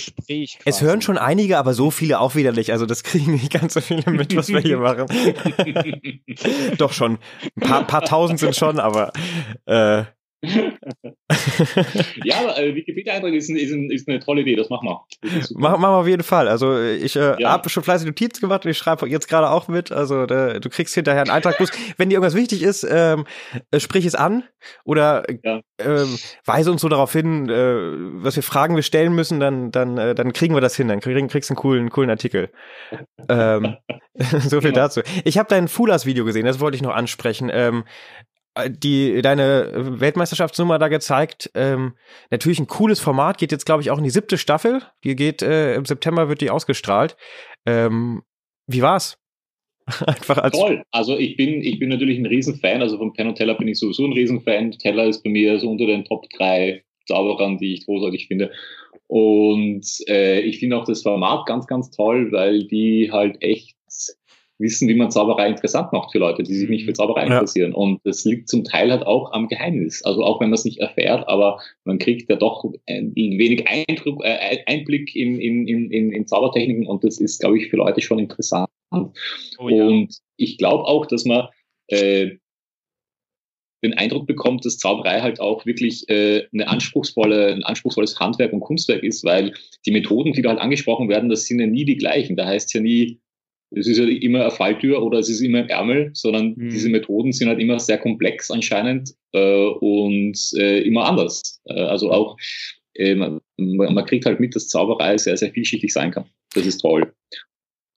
es hören schon einige, aber so viele auch wieder nicht. Also das kriegen nicht ganz so viele mit, was wir hier machen. Doch schon. Ein paar, paar tausend sind schon, aber äh, ja, aber äh, Wikipedia-Eintrag ist, ist, ist, eine tolle Idee, das machen wir. Machen wir auf jeden Fall. Also ich äh, ja. habe schon fleißig Notizen gemacht und ich schreibe jetzt gerade auch mit. Also äh, du kriegst hinterher einen Eintrag. Bloß, wenn dir irgendwas wichtig ist, ähm, äh, sprich es an oder ja. ähm, weise uns so darauf hin, äh, was wir Fragen wir stellen müssen, dann, dann, äh, dann kriegen wir das hin. Dann krieg, kriegst du einen coolen, coolen Artikel. ähm, so viel genau. dazu. Ich habe dein Fulas-Video gesehen, das wollte ich noch ansprechen. Ähm, die deine Weltmeisterschaftsnummer da gezeigt. Ähm, natürlich ein cooles Format, geht jetzt, glaube ich, auch in die siebte Staffel. Die geht, äh, im September wird die ausgestrahlt. Ähm, wie war's? Einfach als Toll. Also ich bin, ich bin natürlich ein Riesenfan. Also von Penn und Teller bin ich sowieso ein Riesenfan. Teller ist bei mir so unter den Top 3 Zauberern, die ich großartig finde. Und äh, ich finde auch das Format ganz, ganz toll, weil die halt echt wissen, wie man Zauberei interessant macht für Leute, die sich nicht für Zauberei ja. interessieren. Und das liegt zum Teil halt auch am Geheimnis. Also auch wenn man es nicht erfährt, aber man kriegt ja doch ein wenig Eindruck, äh, Einblick in, in, in, in Zaubertechniken und das ist, glaube ich, für Leute schon interessant. Oh, ja. Und ich glaube auch, dass man äh, den Eindruck bekommt, dass Zauberei halt auch wirklich äh, eine anspruchsvolle, ein anspruchsvolles Handwerk und Kunstwerk ist, weil die Methoden, die da halt angesprochen werden, das sind ja nie die gleichen. Da heißt es ja nie, es ist ja immer eine Falltür oder es ist immer im Ärmel, sondern mhm. diese Methoden sind halt immer sehr komplex anscheinend äh, und äh, immer anders. Äh, also auch, äh, man, man kriegt halt mit, dass Zauberei sehr, sehr vielschichtig sein kann. Das ist toll.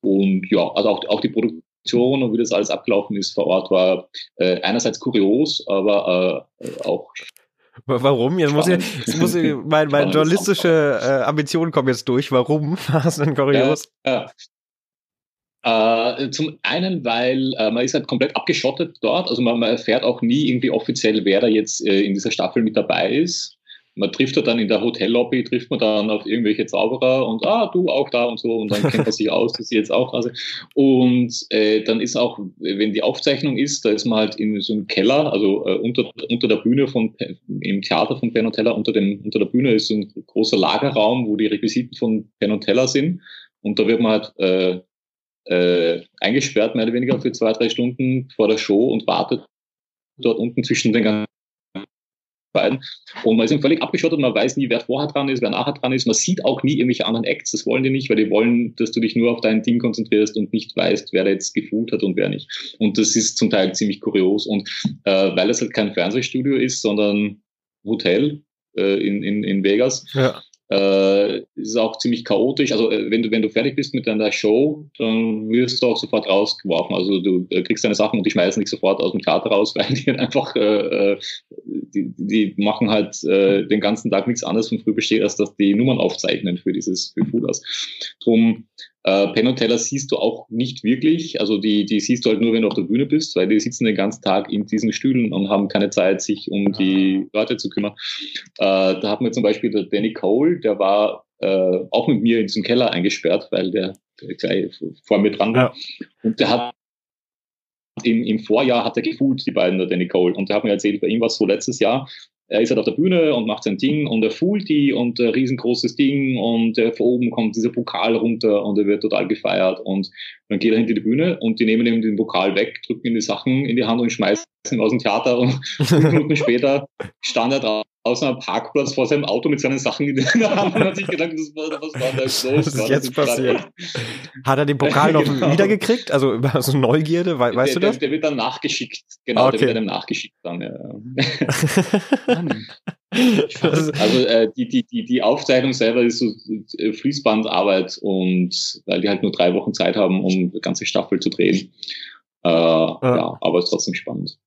Und ja, also auch, auch die Produktion und wie das alles abgelaufen ist vor Ort war äh, einerseits kurios, aber äh, auch Warum? Jetzt muss ich, jetzt muss ich meine, meine journalistische äh, Ambition kommt jetzt durch. Warum war es denn kurios? Ja, ja. Äh, zum einen, weil äh, man ist halt komplett abgeschottet dort. Also man, man erfährt auch nie irgendwie offiziell, wer da jetzt äh, in dieser Staffel mit dabei ist man trifft ja dann in der Hotellobby, trifft man dann auf irgendwelche Zauberer und ah, du auch da und so und dann kennt man sich aus, dass sie jetzt auch da sind. Und äh, dann ist auch, wenn die Aufzeichnung ist, da ist man halt in so einem Keller, also äh, unter, unter der Bühne von im Theater von Penn Teller, unter, dem, unter der Bühne ist so ein großer Lagerraum, wo die Requisiten von Penn Teller sind. Und da wird man halt äh, eingesperrt, mehr oder weniger für zwei, drei Stunden vor der Show und wartet dort unten zwischen den ganzen beiden. Und man ist eben völlig abgeschottet, man weiß nie, wer vorher dran ist, wer nachher dran ist. Man sieht auch nie irgendwelche anderen Acts, das wollen die nicht, weil die wollen, dass du dich nur auf dein Ding konzentrierst und nicht weißt, wer da jetzt gefühlt hat und wer nicht. Und das ist zum Teil ziemlich kurios. Und äh, weil es halt kein Fernsehstudio ist, sondern Hotel äh, in, in, in Vegas, ja. Äh, ist auch ziemlich chaotisch. Also äh, wenn du, wenn du fertig bist mit deiner Show, dann wirst du auch sofort rausgeworfen. Also du äh, kriegst deine Sachen und die schmeißen dich sofort aus dem Theater raus, weil die einfach, äh, äh, die, die machen halt äh, den ganzen Tag nichts anderes von früh besteht, als dass die Nummern aufzeichnen für dieses für Fooders. Drum äh, Penn und Teller siehst du auch nicht wirklich. Also die, die siehst du halt nur, wenn du auf der Bühne bist, weil die sitzen den ganzen Tag in diesen Stühlen und haben keine Zeit, sich um die ah. Leute zu kümmern. Äh, da hat man zum Beispiel der Danny Cole, der war äh, auch mit mir in diesem Keller eingesperrt, weil der, der gleich vor mir dran war. Ja. Und der hat im, im Vorjahr hat er gefühlt, die beiden, der Danny Cole. Und der hat mir erzählt, bei ihm war es so letztes Jahr, er ist halt auf der Bühne und macht sein Ding und er fühlt die und ein riesengroßes Ding und äh, von oben kommt dieser Pokal runter und er wird total gefeiert und dann geht er hinter die Bühne und die nehmen ihm den Pokal weg, drücken ihm die Sachen in die Hand und schmeißen aus dem Theater und fünf Minuten später stand er draußen am Parkplatz vor seinem Auto mit seinen Sachen in der Hand und hat sich gedacht, was war, was war da los? Was ist jetzt passiert? Hat er den Pokal noch genau. wiedergekriegt? Also über so Neugierde, we weißt der, du das? Der, der, wird dann nachgeschickt, genau, okay. der wird dann nachgeschickt dann, ja. also äh, die, die, die, die Aufzeichnung selber ist so äh, Fließbandarbeit und weil die halt nur drei Wochen Zeit haben, um eine ganze Staffel zu drehen. Äh, ja. ja, aber ist trotzdem spannend.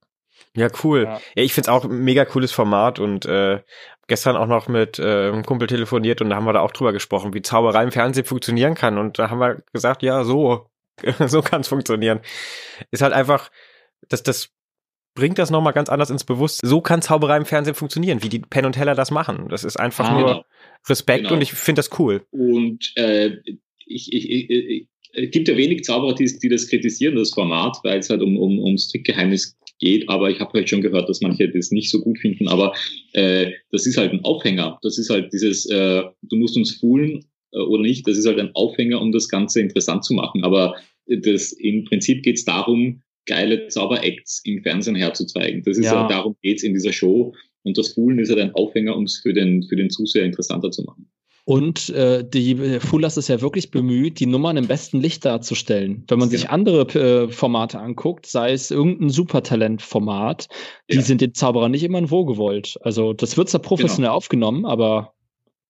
Ja, cool. Ja. ja ich find's auch ein mega cooles Format und äh, gestern auch noch mit äh, einem Kumpel telefoniert und da haben wir da auch drüber gesprochen, wie Zauberei im Fernsehen funktionieren kann. Und da haben wir gesagt, ja, so, so kann's funktionieren. Ist halt einfach, dass das bringt das nochmal ganz anders ins Bewusstsein. So kann Zauberei im Fernsehen funktionieren, wie die Penn und Teller das machen. Das ist einfach ah, nur genau. Respekt genau. und ich finde das cool. Und äh, ich, ich, ich, gibt ja wenig Zauberer, die, die das kritisieren, das Format, weil es halt um, um, ums Trickgeheimnis geht. Aber ich habe halt schon gehört, dass manche das nicht so gut finden. Aber äh, das ist halt ein Aufhänger. Das ist halt dieses, äh, du musst uns foolen äh, oder nicht. Das ist halt ein Aufhänger, um das Ganze interessant zu machen. Aber das, im Prinzip geht es darum, geile Zauberacts im Fernsehen herzuzeigen. Das ist ja, ja darum geht's in dieser Show. Und das Foolen ist halt ein Aufhänger, um es für den, für den Zuseher interessanter zu machen. Und äh, die Fulas ist ja wirklich bemüht, die Nummern im besten Licht darzustellen. Wenn man ja. sich andere äh, Formate anguckt, sei es irgendein Supertalent-Format, die ja. sind den Zauberern nicht immer in gewollt. Also das wird zwar professionell genau. aufgenommen, aber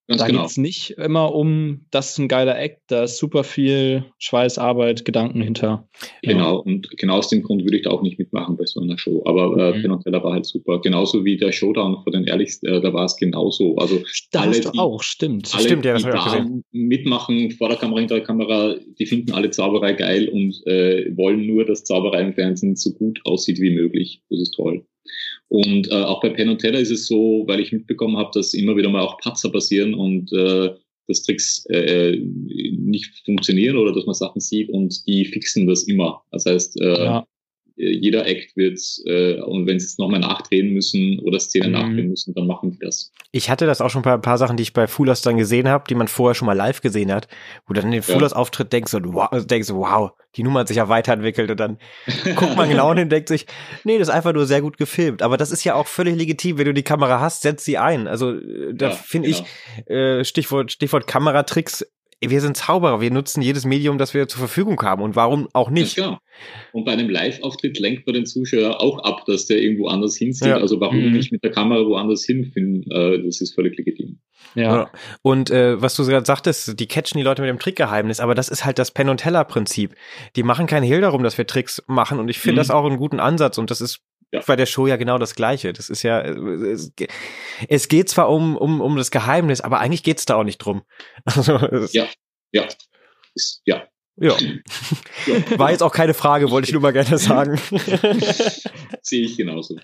Ganz da genau. geht es nicht immer um, das ist ein geiler Act, da ist super viel Schweiß, Arbeit, Gedanken hinter. Genau, und genau aus dem Grund würde ich da auch nicht mitmachen bei so einer Show. Aber äh, mhm. Penn war halt super. Genauso wie der Showdown vor den Ehrlichsten, äh, da war es genauso. Also da alle, die, auch, stimmt. Alle, stimmt, ja, das die da mitmachen, vor der Kamera, hinter der Kamera, die finden alle Zauberei geil und äh, wollen nur, dass Zauberei im Fernsehen so gut aussieht wie möglich. Das ist toll. Und äh, auch bei Penn und Teller ist es so, weil ich mitbekommen habe, dass immer wieder mal auch Patzer passieren und äh, dass Tricks äh, nicht funktionieren oder dass man Sachen sieht und die fixen das immer. Das heißt, äh, ja. Jeder Act wird, äh, und wenn sie es nochmal nachdrehen müssen oder Szenen mhm. nachdrehen müssen, dann machen die das. Ich hatte das auch schon bei ein paar Sachen, die ich bei Fullers dann gesehen habe, die man vorher schon mal live gesehen hat, wo dann in den Fullers Auftritt denkst du, wow, denkst du, wow, die Nummer hat sich ja weiterentwickelt und dann guckt man genau hin und denkt sich, nee, das ist einfach nur sehr gut gefilmt. Aber das ist ja auch völlig legitim, wenn du die Kamera hast, setz sie ein. Also äh, da ja, finde genau. ich, äh, Stichwort, Stichwort Kameratricks, wir sind Zauberer, wir nutzen jedes Medium, das wir zur Verfügung haben und warum auch nicht. Ja, und bei einem Live-Auftritt lenkt man den Zuschauer auch ab, dass der irgendwo anders hinsieht. Ja. Also warum mhm. nicht mit der Kamera woanders hinfinden, äh, das ist völlig legitim. Ja. ja. Und äh, was du gerade sagtest, die catchen die Leute mit dem Trickgeheimnis, aber das ist halt das Penn und Teller Prinzip. Die machen keinen Hehl darum, dass wir Tricks machen und ich finde mhm. das auch einen guten Ansatz und das ist ja. bei der Show ja genau das Gleiche. Das ist ja, es, es geht zwar um, um, um das Geheimnis, aber eigentlich geht's da auch nicht drum. Also, ja, ja, ist, ja. Ja. War jetzt auch keine Frage, wollte ich nur mal gerne sagen. Sehe ich genauso.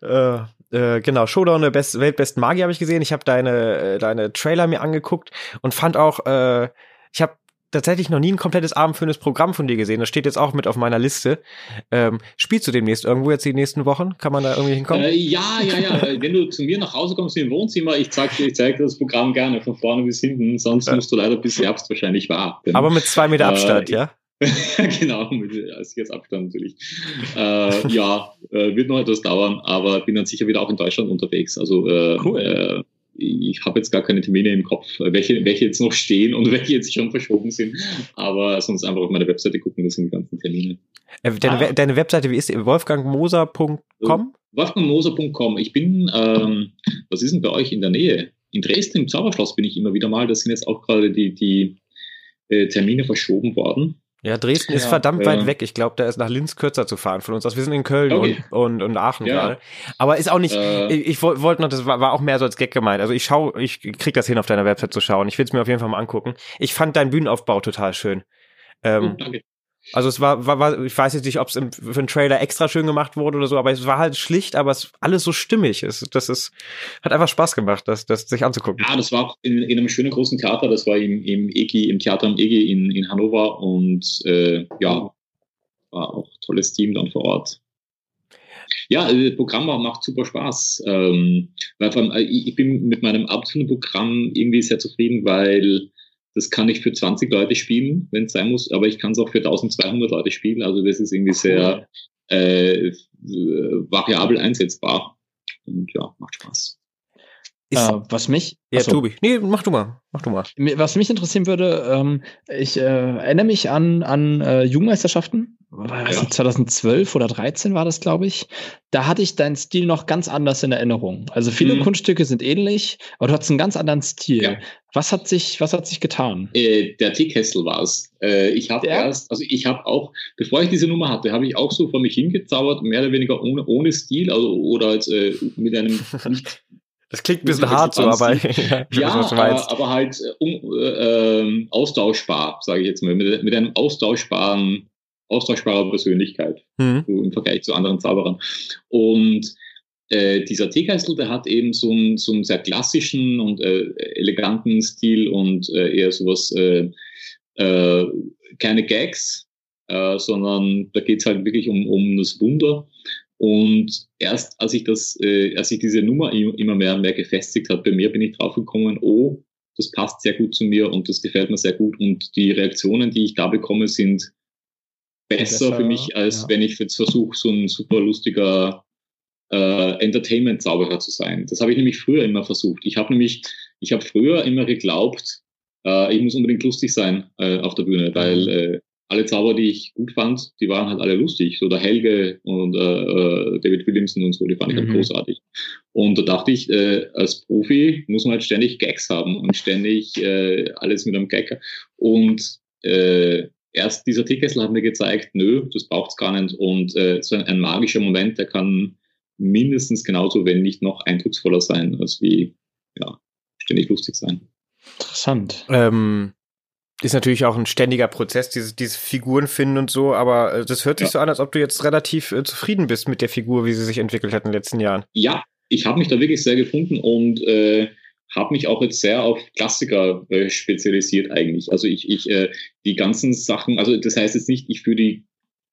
Äh, äh, genau, Showdown der Best Weltbesten Magie habe ich gesehen. Ich habe deine, äh, deine Trailer mir angeguckt und fand auch, äh, ich habe tatsächlich noch nie ein komplettes abendfüllendes Programm von dir gesehen. Das steht jetzt auch mit auf meiner Liste. Ähm, spielst du demnächst irgendwo jetzt die nächsten Wochen? Kann man da irgendwie hinkommen? Äh, ja, ja, ja. Wenn du zu mir nach Hause kommst in Wohnzimmer, ich zeig dir, ich zeig dir das Programm gerne von vorne bis hinten. Sonst ja. musst du leider bis Herbst wahrscheinlich warten. Aber mit zwei Meter Abstand, äh, ja? genau, mit als jetzt Abstand natürlich. Äh, ja, äh, wird noch etwas dauern, aber bin dann sicher wieder auch in Deutschland unterwegs. Also äh, cool. Äh, ich habe jetzt gar keine Termine im Kopf, welche, welche jetzt noch stehen und welche jetzt schon verschoben sind. Aber sonst einfach auf meine Webseite gucken, das sind die ganzen Termine. Äh, deine, ah. deine Webseite, wie ist die? wolfgangmoser.com? Wolfgangmoser.com. Ich bin, ähm, was ist denn bei euch in der Nähe? In Dresden im Zauberschloss bin ich immer wieder mal. Da sind jetzt auch gerade die, die äh, Termine verschoben worden. Ja, Dresden ja, ist verdammt weit weg. Ich glaube, da ist nach Linz kürzer zu fahren von uns aus. Wir sind in Köln okay. und, und, und Aachen ja. gerade. Aber ist auch nicht, äh, ich, ich wollte noch, das war, war auch mehr so als Gag gemeint. Also ich schau, ich krieg das hin, auf deiner Website zu schauen. Ich will es mir auf jeden Fall mal angucken. Ich fand deinen Bühnenaufbau total schön. Ähm, oh, danke. Also es war, war, war ich weiß jetzt nicht, ob es für einen Trailer extra schön gemacht wurde oder so, aber es war halt schlicht, aber es alles so stimmig. Es, das ist, hat einfach Spaß gemacht, das, das sich anzugucken. Ja, das war auch in, in einem schönen großen Theater, das war im, im EGI, im Theater am EGI in, in Hannover und äh, ja, war auch tolles Team dann vor Ort. Ja, das äh, Programm macht super Spaß. Ähm, weil allem, äh, ich bin mit meinem Abendfilmprogramm irgendwie sehr zufrieden, weil das kann ich für 20 Leute spielen, wenn es sein muss, aber ich kann es auch für 1200 Leute spielen. Also das ist irgendwie sehr äh, variabel einsetzbar. Und ja, macht Spaß. Äh, was mich. Ja, achso, Tobi. Nee, mach du mal. Mach du mal. Was mich interessieren würde, ähm, ich äh, erinnere mich an, an äh, Jugendmeisterschaften ja. 2012 oder 13 war das, glaube ich. Da hatte ich deinen Stil noch ganz anders in Erinnerung. Also viele mhm. Kunststücke sind ähnlich, aber du hast einen ganz anderen Stil. Ja. Was hat sich, was hat sich getan? Äh, der Teekessel war es. Äh, ich habe erst, also ich habe auch, bevor ich diese Nummer hatte, habe ich auch so vor mich hingezaubert, mehr oder weniger ohne, ohne Stil, also oder als, äh, mit einem Das klingt ein bisschen hart so, aber ja, aber, aber, halt um, äh, ähm, austauschbar, sage ich jetzt mal, mit, mit einem austauschbaren austauschbarer Persönlichkeit mhm. im Vergleich zu anderen Zauberern. Und äh, dieser Teekessel, der hat eben so einen, so einen sehr klassischen und äh, eleganten Stil und äh, eher sowas, äh, äh, keine Gags, sondern da geht es halt wirklich um, um das Wunder. Und erst als ich das, äh, als ich diese Nummer immer mehr und mehr gefestigt hat, bei mir bin ich drauf gekommen, oh, das passt sehr gut zu mir und das gefällt mir sehr gut. Und die Reaktionen, die ich da bekomme, sind besser, besser für mich, als ja. wenn ich jetzt versuche, so ein super lustiger äh, Entertainment-Zauberer zu sein. Das habe ich nämlich früher immer versucht. Ich habe nämlich, ich habe früher immer geglaubt, äh, ich muss unbedingt lustig sein äh, auf der Bühne, weil äh, alle Zauber, die ich gut fand, die waren halt alle lustig. So der Helge und äh, äh David Williamson und so, die fand ich halt mhm. großartig. Und da dachte ich, äh, als Profi muss man halt ständig Gags haben und ständig äh, alles mit einem Gag. Und äh, erst dieser Teekessel hat mir gezeigt, nö, das braucht's gar nicht. Und äh, so ein, ein, magischer Moment, der kann mindestens genauso, wenn nicht noch eindrucksvoller sein, als wie ja, ständig lustig sein. Interessant. Ähm, ist natürlich auch ein ständiger Prozess, diese, diese Figuren finden und so, aber äh, das hört sich ja. so an, als ob du jetzt relativ äh, zufrieden bist mit der Figur, wie sie sich entwickelt hat in den letzten Jahren. Ja, ich habe mich da wirklich sehr gefunden und äh, habe mich auch jetzt sehr auf Klassiker äh, spezialisiert eigentlich. Also ich, ich äh, die ganzen Sachen, also das heißt jetzt nicht, ich führe die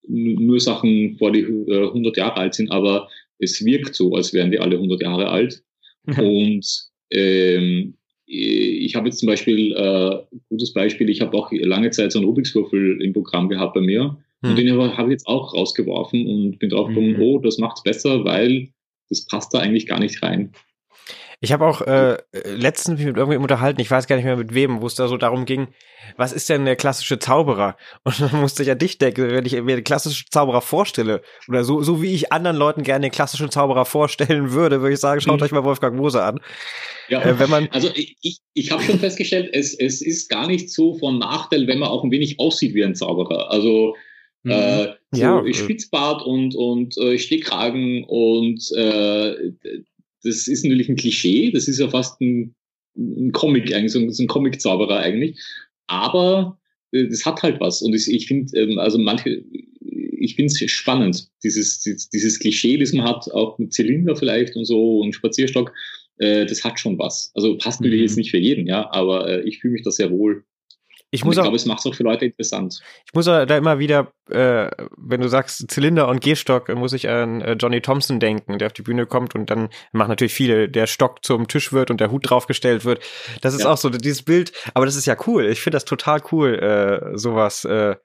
nur Sachen vor die äh, 100 Jahre alt sind, aber es wirkt so, als wären die alle 100 Jahre alt. Und ähm, ich habe jetzt zum Beispiel, äh, gutes Beispiel, ich habe auch lange Zeit so einen Rubiks Würfel im Programm gehabt bei mir. Hm. Und den habe ich jetzt auch rausgeworfen und bin drauf gekommen, hm. oh, das macht's besser, weil das passt da eigentlich gar nicht rein. Ich habe auch äh, letztens mich mit irgendjemandem unterhalten, ich weiß gar nicht mehr mit wem, wo es da so darum ging, was ist denn der klassische Zauberer? Und dann musste ich an dich denken, wenn ich mir den klassischen Zauberer vorstelle, oder so, so wie ich anderen Leuten gerne den klassischen Zauberer vorstellen würde, würde ich sagen, schaut mhm. euch mal Wolfgang Mose an. Ja, äh, wenn man also ich, ich, habe schon festgestellt, es, es ist gar nicht so von Nachteil, wenn man auch ein wenig aussieht wie ein Zauberer. Also mhm. äh, so ja, äh. Spitzbart und, und äh, Stehkragen und äh, das ist natürlich ein Klischee, das ist ja fast ein, ein Comic eigentlich, so ein, so ein Comic-Zauberer eigentlich. Aber äh, das hat halt was. Und ich, ich finde, ähm, also manche, ich finde es spannend, dieses, dieses Klischee, das man hat, auch mit Zylinder vielleicht und so und Spazierstock, äh, das hat schon was. Also passt natürlich mhm. jetzt nicht für jeden, ja, aber äh, ich fühle mich da sehr wohl. Ich, muss ich auch, glaube, es macht es auch für Leute interessant. Ich muss da immer wieder, äh, wenn du sagst Zylinder und Gehstock, muss ich an äh, Johnny Thompson denken, der auf die Bühne kommt und dann machen natürlich viele, der Stock zum Tisch wird und der Hut draufgestellt wird. Das ist ja. auch so dieses Bild, aber das ist ja cool. Ich finde das total cool, äh, sowas. Äh,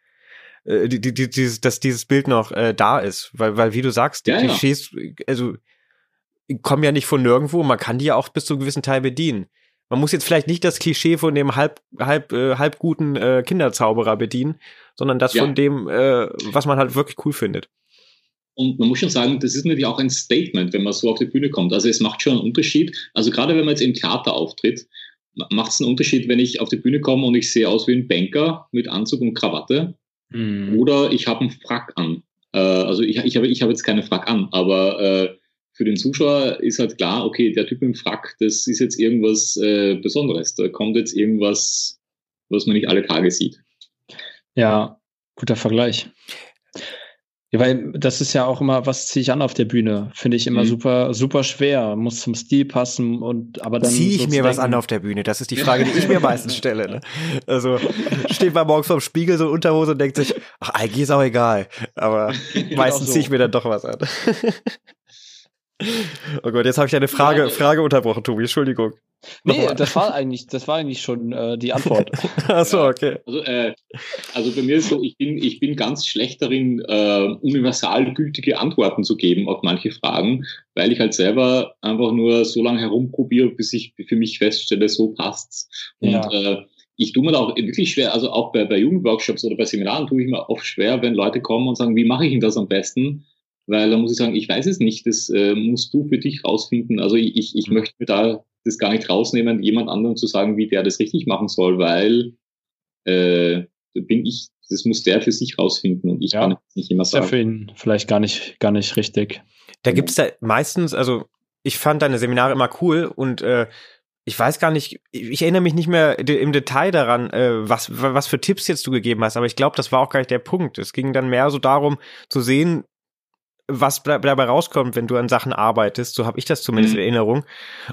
äh die, die, dieses, dass dieses Bild noch äh, da ist, weil, weil wie du sagst, die ja, Klischees, also kommen ja nicht von nirgendwo, man kann die ja auch bis zu einem gewissen Teil bedienen. Man muss jetzt vielleicht nicht das Klischee von dem halb, halb, äh, halb guten äh, Kinderzauberer bedienen, sondern das ja. von dem, äh, was man halt wirklich cool findet. Und man muss schon sagen, das ist natürlich auch ein Statement, wenn man so auf die Bühne kommt. Also es macht schon einen Unterschied. Also gerade wenn man jetzt im Theater auftritt, macht es einen Unterschied, wenn ich auf die Bühne komme und ich sehe aus wie ein Banker mit Anzug und Krawatte mhm. oder ich habe einen Frack an. Äh, also ich, ich habe ich hab jetzt keine Frack an, aber äh, für den Zuschauer ist halt klar, okay, der Typ im Frack, das ist jetzt irgendwas äh, Besonderes. Da kommt jetzt irgendwas, was man nicht alle Tage sieht. Ja, guter Vergleich. Ja, weil das ist ja auch immer, was ziehe ich an auf der Bühne? Finde ich immer mhm. super, super schwer. Muss zum Stil passen und aber dann. Ziehe ich mir was an auf der Bühne? Das ist die Frage, die ich mir meistens stelle. Ne? Also steht man morgens vorm Spiegel so in Unterhose und denkt sich, ach, eigentlich ist auch egal. Aber meistens so. ziehe ich mir dann doch was an. Oh Gott, jetzt habe ich eine Frage, ja, Frage unterbrochen, Tobi. Entschuldigung. Nee, das war eigentlich, das war eigentlich schon äh, die Antwort. Ach so, okay. Also, äh, also bei mir ist so, ich bin, ich bin ganz schlecht darin, äh, universal gültige Antworten zu geben auf manche Fragen, weil ich halt selber einfach nur so lange herumprobiere, bis ich für mich feststelle, so passt's. Und ja. äh, ich tue mir da auch wirklich schwer, also auch bei, bei Jugendworkshops oder bei Seminaren tue ich mir oft schwer, wenn Leute kommen und sagen, wie mache ich denn das am besten? Weil da muss ich sagen, ich weiß es nicht, das äh, musst du für dich rausfinden. Also ich, ich mhm. möchte mir da das gar nicht rausnehmen, jemand anderem zu sagen, wie der das richtig machen soll, weil äh, bin ich, das muss der für sich rausfinden und ich ja, kann nicht immer sagen. Ist ja für ihn vielleicht gar nicht, gar nicht richtig. Da genau. gibt's da meistens, also ich fand deine Seminare immer cool und äh, ich weiß gar nicht, ich erinnere mich nicht mehr im Detail daran, äh, was, was für Tipps jetzt du gegeben hast, aber ich glaube, das war auch gar nicht der Punkt. Es ging dann mehr so darum zu sehen, was dabei rauskommt, wenn du an Sachen arbeitest. So habe ich das zumindest mhm. in Erinnerung.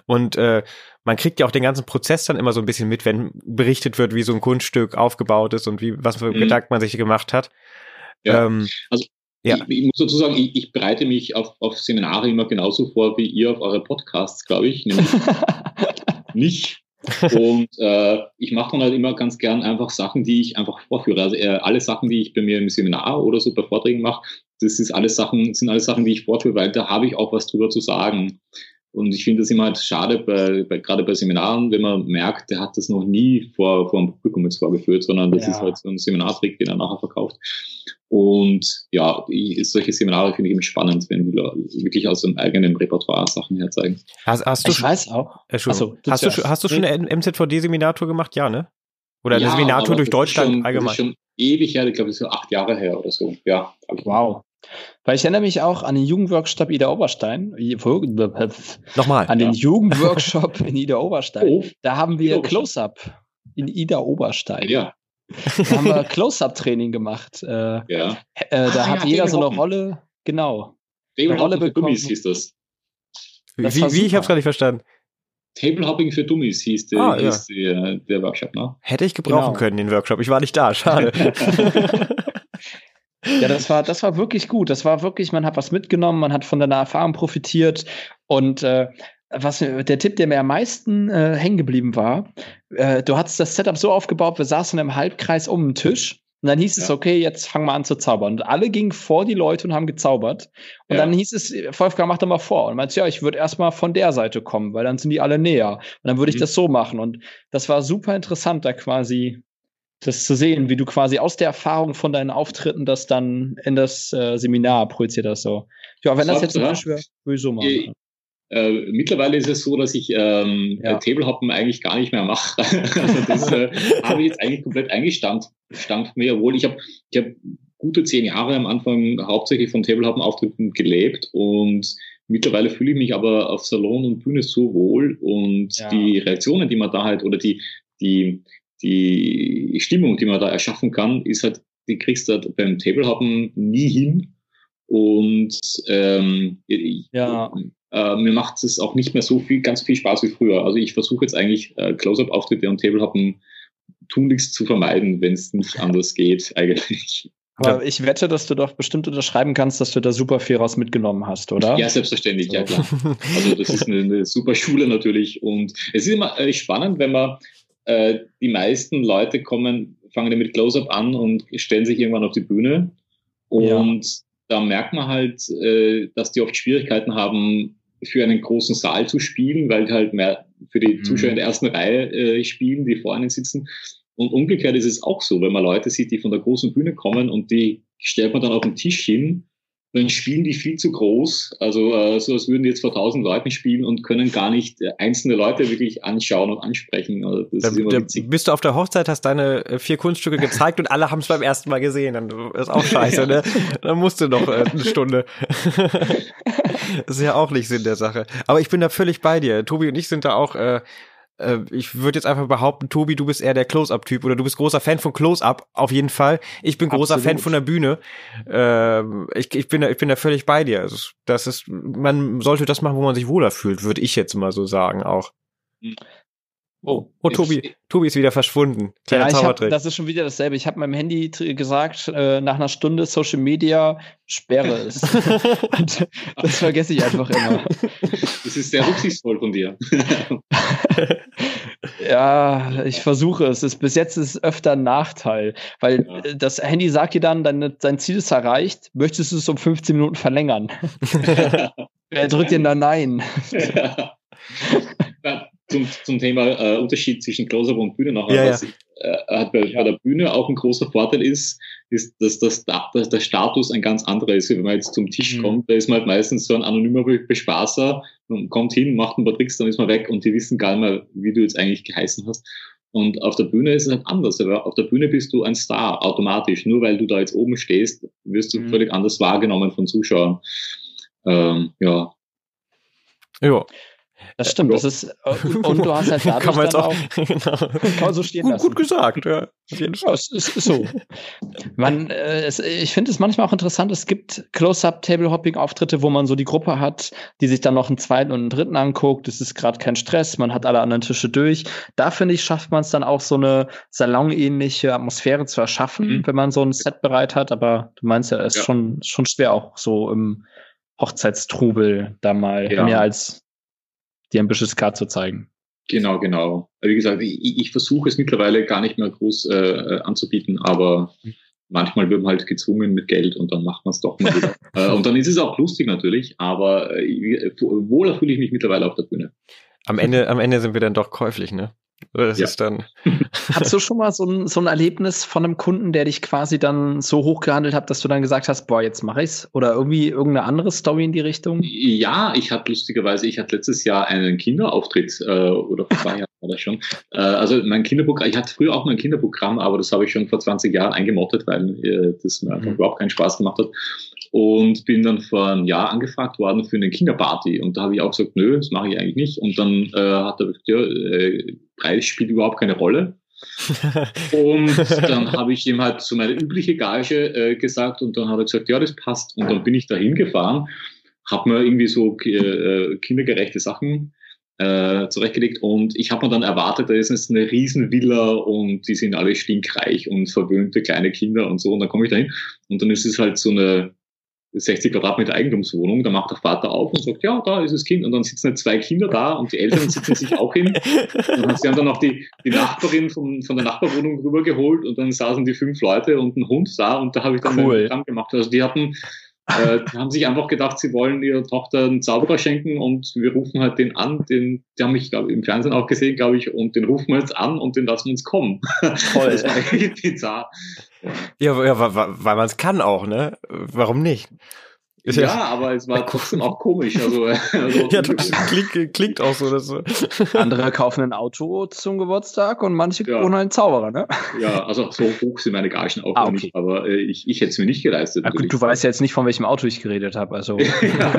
Und äh, man kriegt ja auch den ganzen Prozess dann immer so ein bisschen mit, wenn berichtet wird, wie so ein Kunststück aufgebaut ist und wie was für mhm. Gedanken man sich gemacht hat. Ja. Ähm, also ja. Ich, ich, muss dazu sagen, ich, ich bereite mich auf, auf Seminare immer genauso vor wie ihr auf eure Podcasts, glaube ich. Nämlich nicht und äh, ich mache dann halt immer ganz gern einfach Sachen, die ich einfach vorführe. Also äh, alle Sachen, die ich bei mir im Seminar oder so bei Vorträgen mache, das ist alles Sachen, sind alles Sachen, die ich vorführe, weil da habe ich auch was drüber zu sagen. Und ich finde das immer halt schade, bei, bei, gerade bei Seminaren, wenn man merkt, der hat das noch nie vor, vor einem Publikum jetzt vorgeführt, sondern das ja. ist halt so ein Seminartrick, den er nachher verkauft. Und ja, ich, solche Seminare finde ich eben spannend, wenn die wirklich aus dem eigenen Repertoire Sachen herzeigen. Hast, hast du ich weiß auch. Achso, hast, du, hast du schon eine MZVD-Seminatur gemacht? Ja, ne? Oder eine ja, Seminatur durch Deutschland schon, allgemein? Das ist schon ewig her, ich glaube, das ist so acht Jahre her oder so. Ja. Wow. Weil ich erinnere mich auch an den Jugendworkshop Ida Oberstein. Nochmal. An den ja. Jugendworkshop in Ida Oberstein. Oh. Da haben wir Close-Up in Ida Oberstein. Ja. Da haben wir Close-Up-Training gemacht. Äh, ja. Äh, da ah, hat ja, jeder so eine Rolle, genau. Eine Rolle bekommen. Gummis hieß das. Wie, wie, wie ich habe es gar nicht verstanden. Table für Dummies hieß, der, ah, hieß ja. der, der Workshop, ne? Hätte ich gebrauchen genau. können, den Workshop. Ich war nicht da, schade. ja, das war, das war wirklich gut. Das war wirklich, man hat was mitgenommen, man hat von deiner Erfahrung profitiert und äh, was der Tipp, der mir am meisten äh, hängen geblieben war, äh, du hattest das Setup so aufgebaut, wir saßen im Halbkreis um den Tisch und dann hieß ja. es, okay, jetzt fangen wir an zu zaubern. Und alle gingen vor die Leute und haben gezaubert. Und ja. dann hieß es, Wolfgang, mach doch mal vor. Und meinte, ja, ich würde erstmal von der Seite kommen, weil dann sind die alle näher. Und dann würde ich mhm. das so machen. Und das war super interessant, da quasi das zu sehen, wie du quasi aus der Erfahrung von deinen Auftritten das dann in das äh, Seminar projiziert hast. So. Ja, wenn das, das jetzt ein Tisch wäre, würde ich so machen. Äh, mittlerweile ist es so, dass ich ähm, ja. Tablehoppen eigentlich gar nicht mehr mache. also das äh, habe ich jetzt eigentlich komplett eingestampft mir, obwohl ich habe ich hab gute zehn Jahre am Anfang hauptsächlich von Tablehoppen-Auftritten gelebt und mittlerweile fühle ich mich aber auf Salon und Bühne so wohl und ja. die Reaktionen, die man da halt oder die, die, die Stimmung, die man da erschaffen kann, ist halt, die kriegst du halt beim Tablehoppen nie hin. Und ähm, ja. Äh, mir macht es auch nicht mehr so viel, ganz viel Spaß wie früher. Also ich versuche jetzt eigentlich äh, Close-Up-Auftritte und Tablehoppen tunlichst zu vermeiden, wenn es nicht anders geht, eigentlich. Aber ich wette, dass du doch bestimmt unterschreiben kannst, dass du da super viel raus mitgenommen hast, oder? Ja, selbstverständlich, ja klar. Also das ist eine, eine super Schule natürlich. Und es ist immer äh, spannend, wenn man äh, die meisten Leute kommen, fangen mit Close-Up an und stellen sich irgendwann auf die Bühne. Und ja. da merkt man halt, äh, dass die oft Schwierigkeiten haben, für einen großen Saal zu spielen, weil halt mehr für die mhm. Zuschauer in der ersten Reihe äh, spielen, die vor ihnen sitzen. Und umgekehrt ist es auch so, wenn man Leute sieht, die von der großen Bühne kommen und die stellt man dann auf den Tisch hin dann spielen die viel zu groß. Also äh, so als würden die jetzt vor tausend Leuten spielen und können gar nicht äh, einzelne Leute wirklich anschauen und ansprechen. Also das da, da bist du auf der Hochzeit, hast deine äh, vier Kunststücke gezeigt und alle haben es beim ersten Mal gesehen. Dann ist auch scheiße, ne? Dann musst du noch äh, eine Stunde. das ist ja auch nicht Sinn der Sache. Aber ich bin da völlig bei dir. Tobi und ich sind da auch äh, äh, ich würde jetzt einfach behaupten, Tobi, du bist eher der Close-Up-Typ oder du bist großer Fan von Close-Up, auf jeden Fall. Ich bin großer Absolut. Fan von der Bühne. Äh, ich, ich, bin da, ich bin da völlig bei dir. Also, das ist, man sollte das machen, wo man sich wohler fühlt, würde ich jetzt mal so sagen auch. Hm. Oh, oh Tobi, Tobi ist wieder verschwunden. Kleiner ja, hab, das ist schon wieder dasselbe. Ich habe meinem Handy gesagt, äh, nach einer Stunde Social Media sperre es. das vergesse ich einfach immer. Das ist sehr rücksichtsvoll von dir. ja, ich versuche es. es. Bis jetzt ist es öfter ein Nachteil, weil ja. Äh, das Handy sagt dir dann, dein, dein Ziel ist erreicht, möchtest du es um 15 Minuten verlängern? Wer drückt dir dann Nein? Ja zum, zum Thema äh, Unterschied zwischen Close-Up und Bühne noch. Ja, was ja. äh, hat bei, bei, der Bühne auch ein großer Vorteil ist, ist, dass, das, dass der Status ein ganz anderer ist. Wenn man jetzt zum Tisch mhm. kommt, da ist man halt meistens so ein anonymer Bespaßer und kommt hin, macht ein paar Tricks, dann ist man weg und die wissen gar nicht mehr, wie du jetzt eigentlich geheißen hast. Und auf der Bühne ist es halt anders. Aber auf der Bühne bist du ein Star automatisch. Nur weil du da jetzt oben stehst, wirst du mhm. völlig anders wahrgenommen von Zuschauern. Ähm, ja. Ja. Das stimmt, das ist, äh, und du hast halt dadurch kann man jetzt auch, auch genau. kann so stehen gut, lassen. Gut gesagt, ja. Auf jeden Fall. Ja, es ist, so. man, äh, es, ich finde es manchmal auch interessant, es gibt Close-Up-Table-Hopping-Auftritte, wo man so die Gruppe hat, die sich dann noch einen zweiten und einen dritten anguckt. Es ist gerade kein Stress, man hat alle anderen Tische durch. Da finde ich, schafft man es dann auch so eine salonähnliche Atmosphäre zu erschaffen, mhm. wenn man so ein Set bereit hat. Aber du meinst ja, es ist ja. schon, schon schwer auch so im Hochzeitstrubel da mal mehr als die Ambitious Card zu zeigen. Genau, genau. Wie gesagt, ich, ich versuche es mittlerweile gar nicht mehr groß äh, anzubieten, aber manchmal wird man halt gezwungen mit Geld und dann macht man es doch mal wieder. äh, und dann ist es auch lustig natürlich, aber äh, wohler fühle ich mich mittlerweile auf der Bühne. Am Ende, am Ende sind wir dann doch käuflich, ne? Das ja. ist dann. Hast du schon mal so ein, so ein Erlebnis von einem Kunden, der dich quasi dann so hochgehandelt hat, dass du dann gesagt hast, boah, jetzt mache ich's? Oder irgendwie irgendeine andere Story in die Richtung? Ja, ich hatte lustigerweise, ich hatte letztes Jahr einen Kinderauftritt äh, oder vor zwei Jahren war das schon. Äh, also mein Kinderprogramm, ich hatte früher auch mein Kinderprogramm, aber das habe ich schon vor 20 Jahren eingemottet, weil äh, das mir einfach mhm. überhaupt keinen Spaß gemacht hat und bin dann vor einem Jahr angefragt worden für eine Kinderparty. Und da habe ich auch gesagt, nö, das mache ich eigentlich nicht. Und dann äh, hat er gesagt, ja, äh, Preis spielt überhaupt keine Rolle. und dann habe ich ihm halt so meine übliche Gage äh, gesagt und dann hat er gesagt, ja, das passt. Und dann bin ich da hingefahren, habe mir irgendwie so äh, kindergerechte Sachen äh, zurechtgelegt und ich habe mir dann erwartet, da ist jetzt eine Riesenvilla und die sind alle stinkreich und verwöhnte kleine Kinder und so und dann komme ich da hin und dann ist es halt so eine 60 Quadratmeter Eigentumswohnung, da macht der Vater auf und sagt, ja, da ist das Kind und dann sitzen halt zwei Kinder da und die Eltern sitzen sich auch hin und sie haben dann noch die, die Nachbarin von, von der Nachbarwohnung rübergeholt und dann saßen die fünf Leute und ein Hund da und da habe ich dann cool. Programm gemacht. Also die hatten äh, die haben sich einfach gedacht, sie wollen ihrer Tochter einen Zauberer schenken und wir rufen halt den an, den, die haben mich glaub, im Fernsehen auch gesehen, glaube ich, und den rufen wir jetzt an und den lassen wir uns kommen. Toll. das war echt bizarr. Ja, ja weil man es kann auch, ne? Warum nicht? Ja, ja, aber es war trotzdem auch komisch. Also, also ja, klingt, klingt auch so. Dass. Andere kaufen ein Auto zum Geburtstag und manche ja. einen Zauberer, ne? Ja, also so hoch sind meine Gagen auch ah, okay. nicht, aber äh, ich, ich hätte es mir nicht geleistet. Ja, gut, du weißt ja jetzt nicht, von welchem Auto ich geredet habe. Also. ja.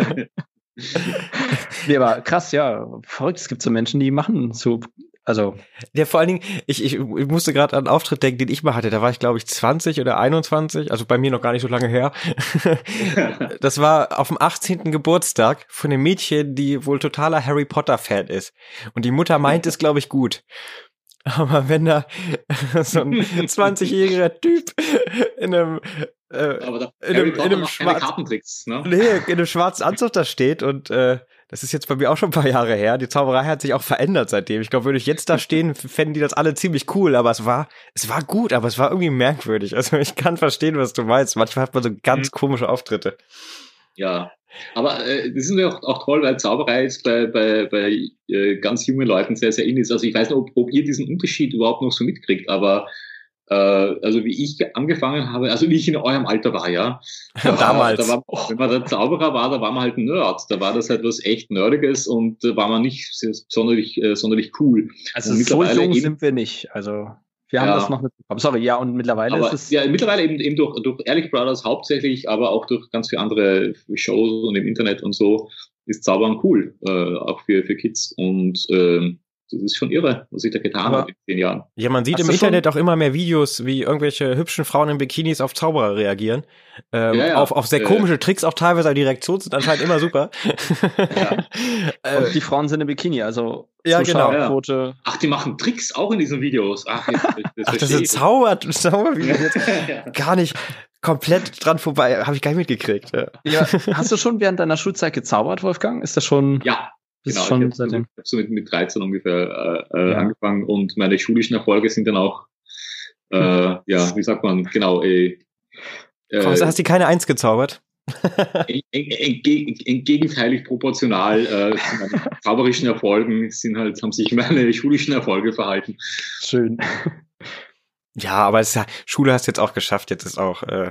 nee, aber krass, ja. Verrückt, es gibt so Menschen, die machen so also. Ja, vor allen Dingen, ich, ich, ich musste gerade an einen Auftritt denken, den ich mal hatte. Da war ich, glaube ich, 20 oder 21, also bei mir noch gar nicht so lange her. das war auf dem 18. Geburtstag von einem Mädchen, die wohl totaler Harry Potter-Fan ist. Und die Mutter meint es, glaube ich, gut. Aber wenn da so ein 20-jähriger Typ in einem äh, in einem, in einem schwarzen ne? Nee, in einem schwarzen Anzug da steht und äh, das ist jetzt bei mir auch schon ein paar Jahre her. Die Zauberei hat sich auch verändert seitdem. Ich glaube, würde ich jetzt da stehen, fänden die das alle ziemlich cool, aber es war, es war gut, aber es war irgendwie merkwürdig. Also ich kann verstehen, was du meinst. Manchmal hat man so ganz mhm. komische Auftritte. Ja, aber äh, das ist ja auch, auch toll, weil Zauberei ist bei, bei, bei äh, ganz jungen Leuten sehr, sehr in ist. Also ich weiß nicht, ob, ob ihr diesen Unterschied überhaupt noch so mitkriegt, aber also wie ich angefangen habe, also wie ich in eurem Alter war, ja. Da Damals. War, da war, wenn man der Zauberer war, da war man halt ein Nerd. Da war das halt was echt Nerdiges und da war man nicht sonderlich, äh, sonderlich cool. Also so jung sind wir nicht. Also wir haben ja. das noch mitbekommen. Sorry, ja, und mittlerweile aber, ist es. Ja, mittlerweile eben, eben durch, durch Ehrlich Brothers hauptsächlich, aber auch durch ganz viele andere Shows und im Internet und so ist Zaubern cool, äh, auch für, für Kids. Und ähm, das ist schon irre, was ich da getan habe in zehn Jahren. Ja, man sieht Hast im Internet auch immer mehr Videos, wie irgendwelche hübschen Frauen in Bikinis auf Zauberer reagieren. Ähm, ja, ja. Auf, auf sehr komische Tricks auch teilweise, aber die Reaktionen sind anscheinend immer super. ja. Und die Frauen sind in Bikini, also ja, genau. Ja. Ach, die machen Tricks auch in diesen Videos. Ach, das, das, Ach, das sind Zauber, Zaubervideos. Gar nicht komplett dran vorbei, habe ich gar nicht mitgekriegt. Ja. ja. Hast du schon während deiner Schulzeit gezaubert, Wolfgang? Ist das schon? Ja, das genau, schon ich habe so, hab so mit, mit 13 ungefähr äh, äh, ja. angefangen und meine schulischen Erfolge sind dann auch, äh, ja, wie sagt man, genau, äh, äh, hast du keine Eins gezaubert? Gegenteilig proportional äh, zu meinen zauberischen Erfolgen sind halt, haben sich meine schulischen Erfolge verhalten. Schön. Ja, aber es ist ja, Schule hast du jetzt auch geschafft, jetzt ist auch äh,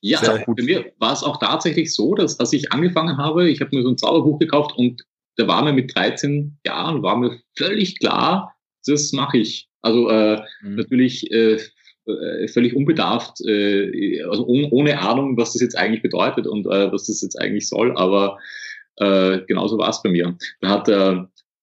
ja, also bei mir war es auch tatsächlich so, dass als ich angefangen habe, ich habe mir so ein Zauberbuch gekauft und da war mir mit 13 Jahren, war mir völlig klar, das mache ich. Also äh, mhm. natürlich äh, äh, völlig unbedarft, äh, also un ohne Ahnung, was das jetzt eigentlich bedeutet und äh, was das jetzt eigentlich soll, aber äh, genauso war es bei mir. Da hat äh,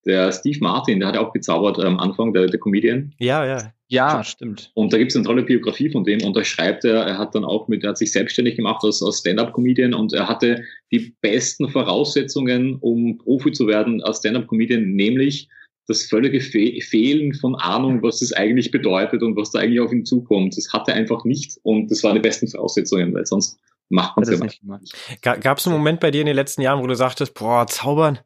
der Steve Martin, der hat auch gezaubert am Anfang, der, der Comedian. Ja, ja. Ja, stimmt. Und da gibt es eine tolle Biografie von dem und da schreibt er, er hat dann auch mit, er hat sich selbstständig gemacht als, als Stand-Up-Comedian und er hatte die besten Voraussetzungen, um Profi zu werden als Stand-Up-Comedian, nämlich das völlige Fe Fehlen von Ahnung, was das eigentlich bedeutet und was da eigentlich auf ihn zukommt. Das hatte er einfach nicht und das waren die besten Voraussetzungen, weil sonst macht man es ja nicht. Gab es einen Moment bei dir in den letzten Jahren, wo du sagtest, boah, zaubern,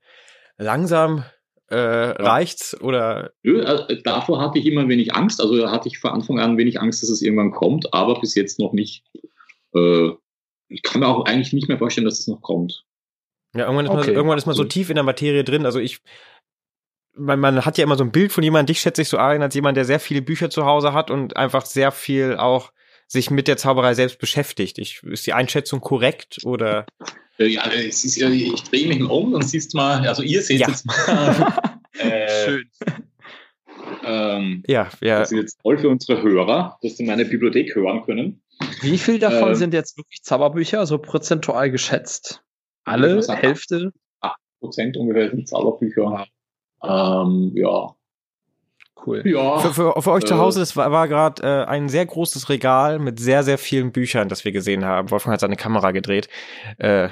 langsam äh, reicht's oder? Nö, also davor hatte ich immer ein wenig Angst. Also hatte ich von Anfang an ein wenig Angst, dass es irgendwann kommt, aber bis jetzt noch nicht. Äh, ich kann mir auch eigentlich nicht mehr vorstellen, dass es noch kommt. Ja, irgendwann ist, okay. man, irgendwann ist man so tief in der Materie drin. Also ich, man, man hat ja immer so ein Bild von jemandem, dich schätze ich so ein, als jemand, der sehr viele Bücher zu Hause hat und einfach sehr viel auch sich mit der Zauberei selbst beschäftigt. Ich, ist die Einschätzung korrekt oder? Äh, ja, es ist, ich drehe mich mal um, dann siehst du mal, also ihr seht ja. jetzt mal. äh, Schön. Ähm, ja, ja. Das ist jetzt toll für unsere Hörer, dass sie meine Bibliothek hören können. Wie viel davon ähm, sind jetzt wirklich Zauberbücher, so prozentual geschätzt? Alle? Hälfte? 8 Prozent ungefähr sind Zauberbücher. Ähm, ja, Cool. Ja. Für, für, für euch äh, zu Hause, das war, war gerade äh, ein sehr großes Regal mit sehr, sehr vielen Büchern, das wir gesehen haben. Wolfgang hat seine Kamera gedreht. Äh,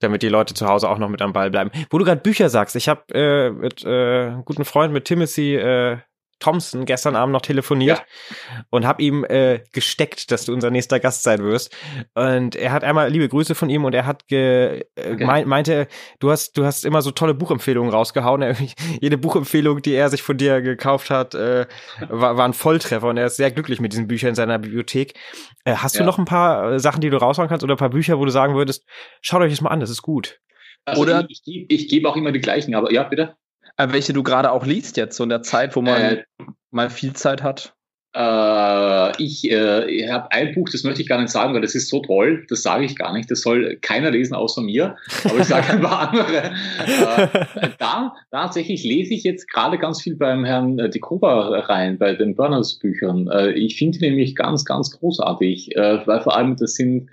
damit die Leute zu Hause auch noch mit am Ball bleiben. Wo du gerade Bücher sagst, ich habe äh, mit äh, guten Freund mit Timothy äh, Thompson gestern Abend noch telefoniert ja. und habe ihm äh, gesteckt, dass du unser nächster Gast sein wirst. Und er hat einmal liebe Grüße von ihm und er hat ge, äh, okay. mein, meinte, du hast du hast immer so tolle Buchempfehlungen rausgehauen. Er, jede Buchempfehlung, die er sich von dir gekauft hat, äh, war, war ein Volltreffer und er ist sehr glücklich mit diesen Büchern in seiner Bibliothek. Äh, hast ja. du noch ein paar äh, Sachen, die du raushauen kannst oder ein paar Bücher, wo du sagen würdest, schaut euch das mal an, das ist gut. Also oder ich, ich, ich gebe auch immer die gleichen, aber ja, bitte. Äh, welche du gerade auch liest jetzt, so in der Zeit, wo man äh, mal viel Zeit hat? Äh, ich äh, ich habe ein Buch, das möchte ich gar nicht sagen, weil das ist so toll, das sage ich gar nicht. Das soll keiner lesen außer mir, aber ich sage ein paar andere. Äh, da tatsächlich lese ich jetzt gerade ganz viel beim Herrn äh, Dekoba rein, bei den Burners-Büchern. Äh, ich finde nämlich ganz, ganz großartig, weil vor allem das sind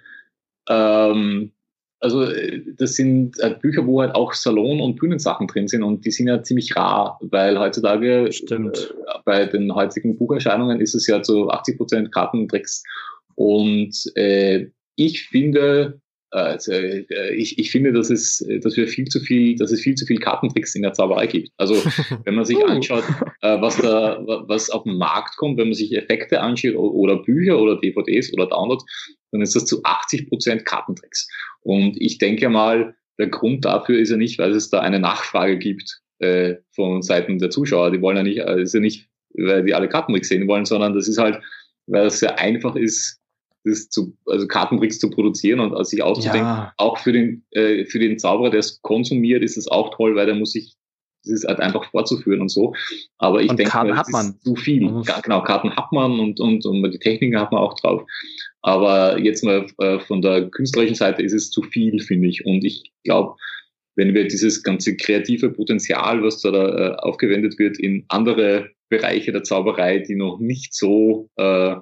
ähm, also äh, das sind äh, Bücher, wo halt auch Salon- und Bühnensachen drin sind und die sind ja ziemlich rar, weil heutzutage Stimmt. Äh, bei den heutigen Bucherscheinungen ist es ja zu 80 Prozent Kartentricks und äh, ich finde, also, ich, ich finde, dass es, dass wir viel zu viel, dass es viel zu viel Kartentricks in der Zauberei gibt. Also wenn man sich uh. anschaut, äh, was da, was auf den Markt kommt, wenn man sich Effekte anschaut oder Bücher oder DVDs oder Downloads, dann ist das zu 80 Prozent Kartentricks. Und ich denke mal, der Grund dafür ist ja nicht, weil es da eine Nachfrage gibt äh, von Seiten der Zuschauer. Die wollen ja nicht, äh, ist ja nicht, weil die alle Kartentricks sehen wollen, sondern das ist halt, weil es sehr einfach ist, das zu, also Kartentricks zu produzieren und sich auszudenken. Ja. Auch für den, äh, für den Zauberer, der es konsumiert, ist es auch toll, weil der muss sich das ist halt einfach vorzuführen und so. Aber ich denke, Karten hat man. zu viel. Genau, Karten hat man und, und, und die Techniken hat man auch drauf. Aber jetzt mal äh, von der künstlerischen Seite ist es zu viel, finde ich. Und ich glaube, wenn wir dieses ganze kreative Potenzial, was da, da äh, aufgewendet wird, in andere Bereiche der Zauberei, die noch nicht so äh,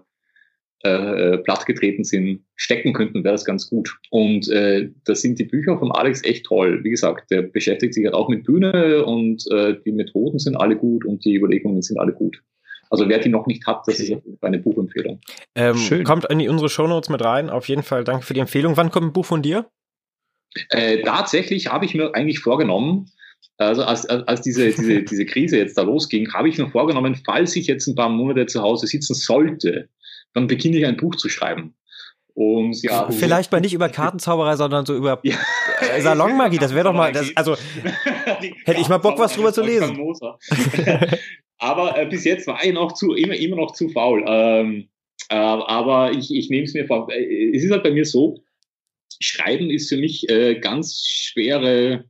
äh, äh, plattgetreten sind, stecken könnten, wäre das ganz gut. Und äh, da sind die Bücher von Alex echt toll. Wie gesagt, der beschäftigt sich halt auch mit Bühne und äh, die Methoden sind alle gut und die Überlegungen sind alle gut. Also wer die noch nicht hat, das okay. ist eine Buchempfehlung. Ähm, Schön. Kommt in unsere Shownotes mit rein. Auf jeden Fall danke für die Empfehlung. Wann kommt ein Buch von dir? Äh, tatsächlich habe ich mir eigentlich vorgenommen, also als, als diese, diese, diese Krise jetzt da losging, habe ich mir vorgenommen, falls ich jetzt ein paar Monate zu Hause sitzen sollte, dann beginne ich ein Buch zu schreiben. Und ja. Vielleicht mal nicht über Kartenzauberei, sondern so über ja. Äh, Salonmagie. Das wäre doch mal, das, also hätte ich mal Bock, was drüber zu lesen. aber äh, bis jetzt war ich noch zu, immer, immer noch zu faul. Ähm, äh, aber ich, ich nehme es mir vor. Äh, es ist halt bei mir so, Schreiben ist für mich äh, ganz schwere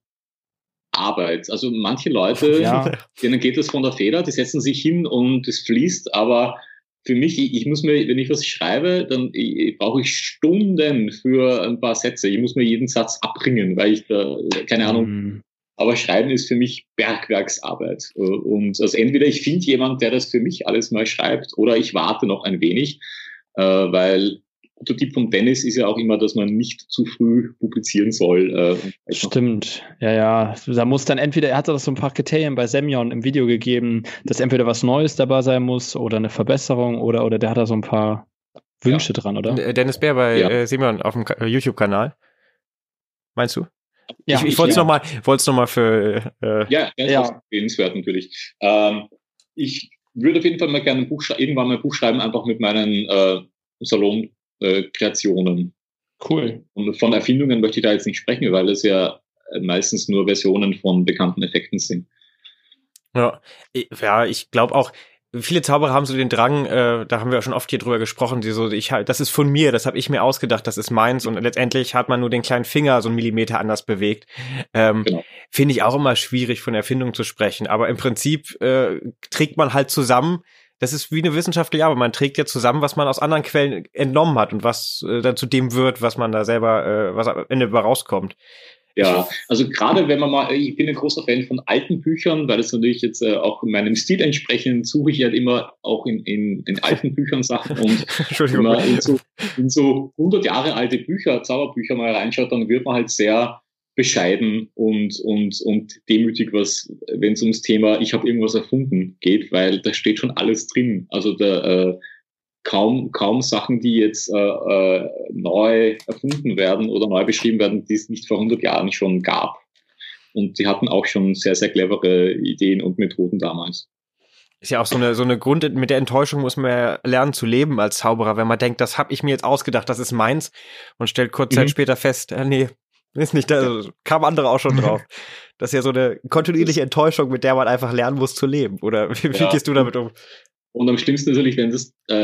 Arbeit. Also manche Leute, ja. denen geht das von der Feder, die setzen sich hin und es fließt, aber für mich, ich, ich, muss mir, wenn ich was schreibe, dann brauche ich Stunden für ein paar Sätze. Ich muss mir jeden Satz abbringen, weil ich da, keine Ahnung. Mm. Aber Schreiben ist für mich Bergwerksarbeit. Und also entweder ich finde jemand, der das für mich alles mal schreibt, oder ich warte noch ein wenig, äh, weil der Tipp von Dennis ist ja auch immer, dass man nicht zu früh publizieren soll. Äh, Stimmt, ja, ja. Da muss dann entweder, er hat das so ein paar Kriterien bei Semyon im Video gegeben, dass entweder was Neues dabei sein muss oder eine Verbesserung oder, oder der hat da so ein paar Wünsche ja. dran, oder? Dennis Bär bei ja. äh, Semyon auf dem äh, YouTube-Kanal. Meinst du? Ja, ich, ich wollte es ja. nochmal noch mal für. Äh, ja, ganz ja. empfehlenswert natürlich. Ähm, ich würde auf jeden Fall mal gerne ein Buch irgendwann mal ein Buch schreiben, einfach mit meinen äh, Salon äh, Kreationen. Cool. Und von Erfindungen möchte ich da jetzt nicht sprechen, weil es ja meistens nur Versionen von bekannten Effekten sind. Ja, ja ich glaube auch, viele Zauberer haben so den Drang, äh, da haben wir auch schon oft hier drüber gesprochen, die so, ich halt, das ist von mir, das habe ich mir ausgedacht, das ist meins und letztendlich hat man nur den kleinen Finger so einen Millimeter anders bewegt. Ähm, genau. Finde ich auch immer schwierig von Erfindung zu sprechen, aber im Prinzip äh, trägt man halt zusammen das ist wie eine wissenschaftliche Arbeit. Man trägt ja zusammen, was man aus anderen Quellen entnommen hat und was äh, dann zu dem wird, was man da selber, äh, was am Ende rauskommt. Ja, also gerade wenn man mal, ich bin ein großer Fan von alten Büchern, weil das natürlich jetzt äh, auch meinem Stil entsprechend suche ich halt immer auch in, in, in alten Büchern Sachen und wenn man in so, in so 100 Jahre alte Bücher, Zauberbücher mal reinschaut, dann wird man halt sehr bescheiden und, und, und demütig, was, wenn es ums Thema Ich habe irgendwas erfunden geht, weil da steht schon alles drin. Also da, äh, kaum, kaum Sachen, die jetzt äh, äh, neu erfunden werden oder neu beschrieben werden, die es nicht vor 100 Jahren schon gab. Und die hatten auch schon sehr, sehr clevere Ideen und Methoden damals. Ist ja auch so eine, so eine Grund, mit der Enttäuschung muss man ja lernen zu leben als Zauberer, wenn man denkt, das habe ich mir jetzt ausgedacht, das ist meins und stellt kurz mhm. Zeit später fest, äh, nee, ist nicht, da also, kam andere auch schon drauf. Das ist ja so eine kontinuierliche Enttäuschung, mit der man einfach lernen muss zu leben. Oder wie, wie ja. gehst du damit um? Und am schlimmsten natürlich, wenn das äh,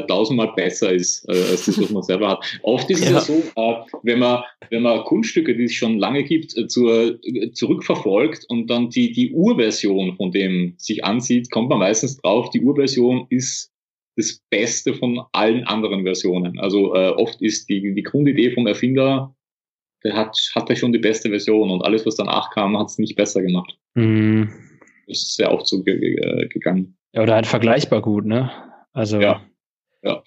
äh, tausendmal besser ist, äh, als das, was man selber hat. Oft ist es ja, ja so, äh, wenn, man, wenn man Kunststücke, die es schon lange gibt, äh, zur, äh, zurückverfolgt und dann die, die Urversion von dem sich ansieht, kommt man meistens drauf, die Urversion ist das Beste von allen anderen Versionen. Also oft ist die, die Grundidee vom Erfinder, der hat, hat er schon die beste Version und alles, was danach kam, hat es nicht besser gemacht. Mm. Das ist sehr oft so gegangen. Ja, oder halt vergleichbar gut, ne? Also. Ja. ja.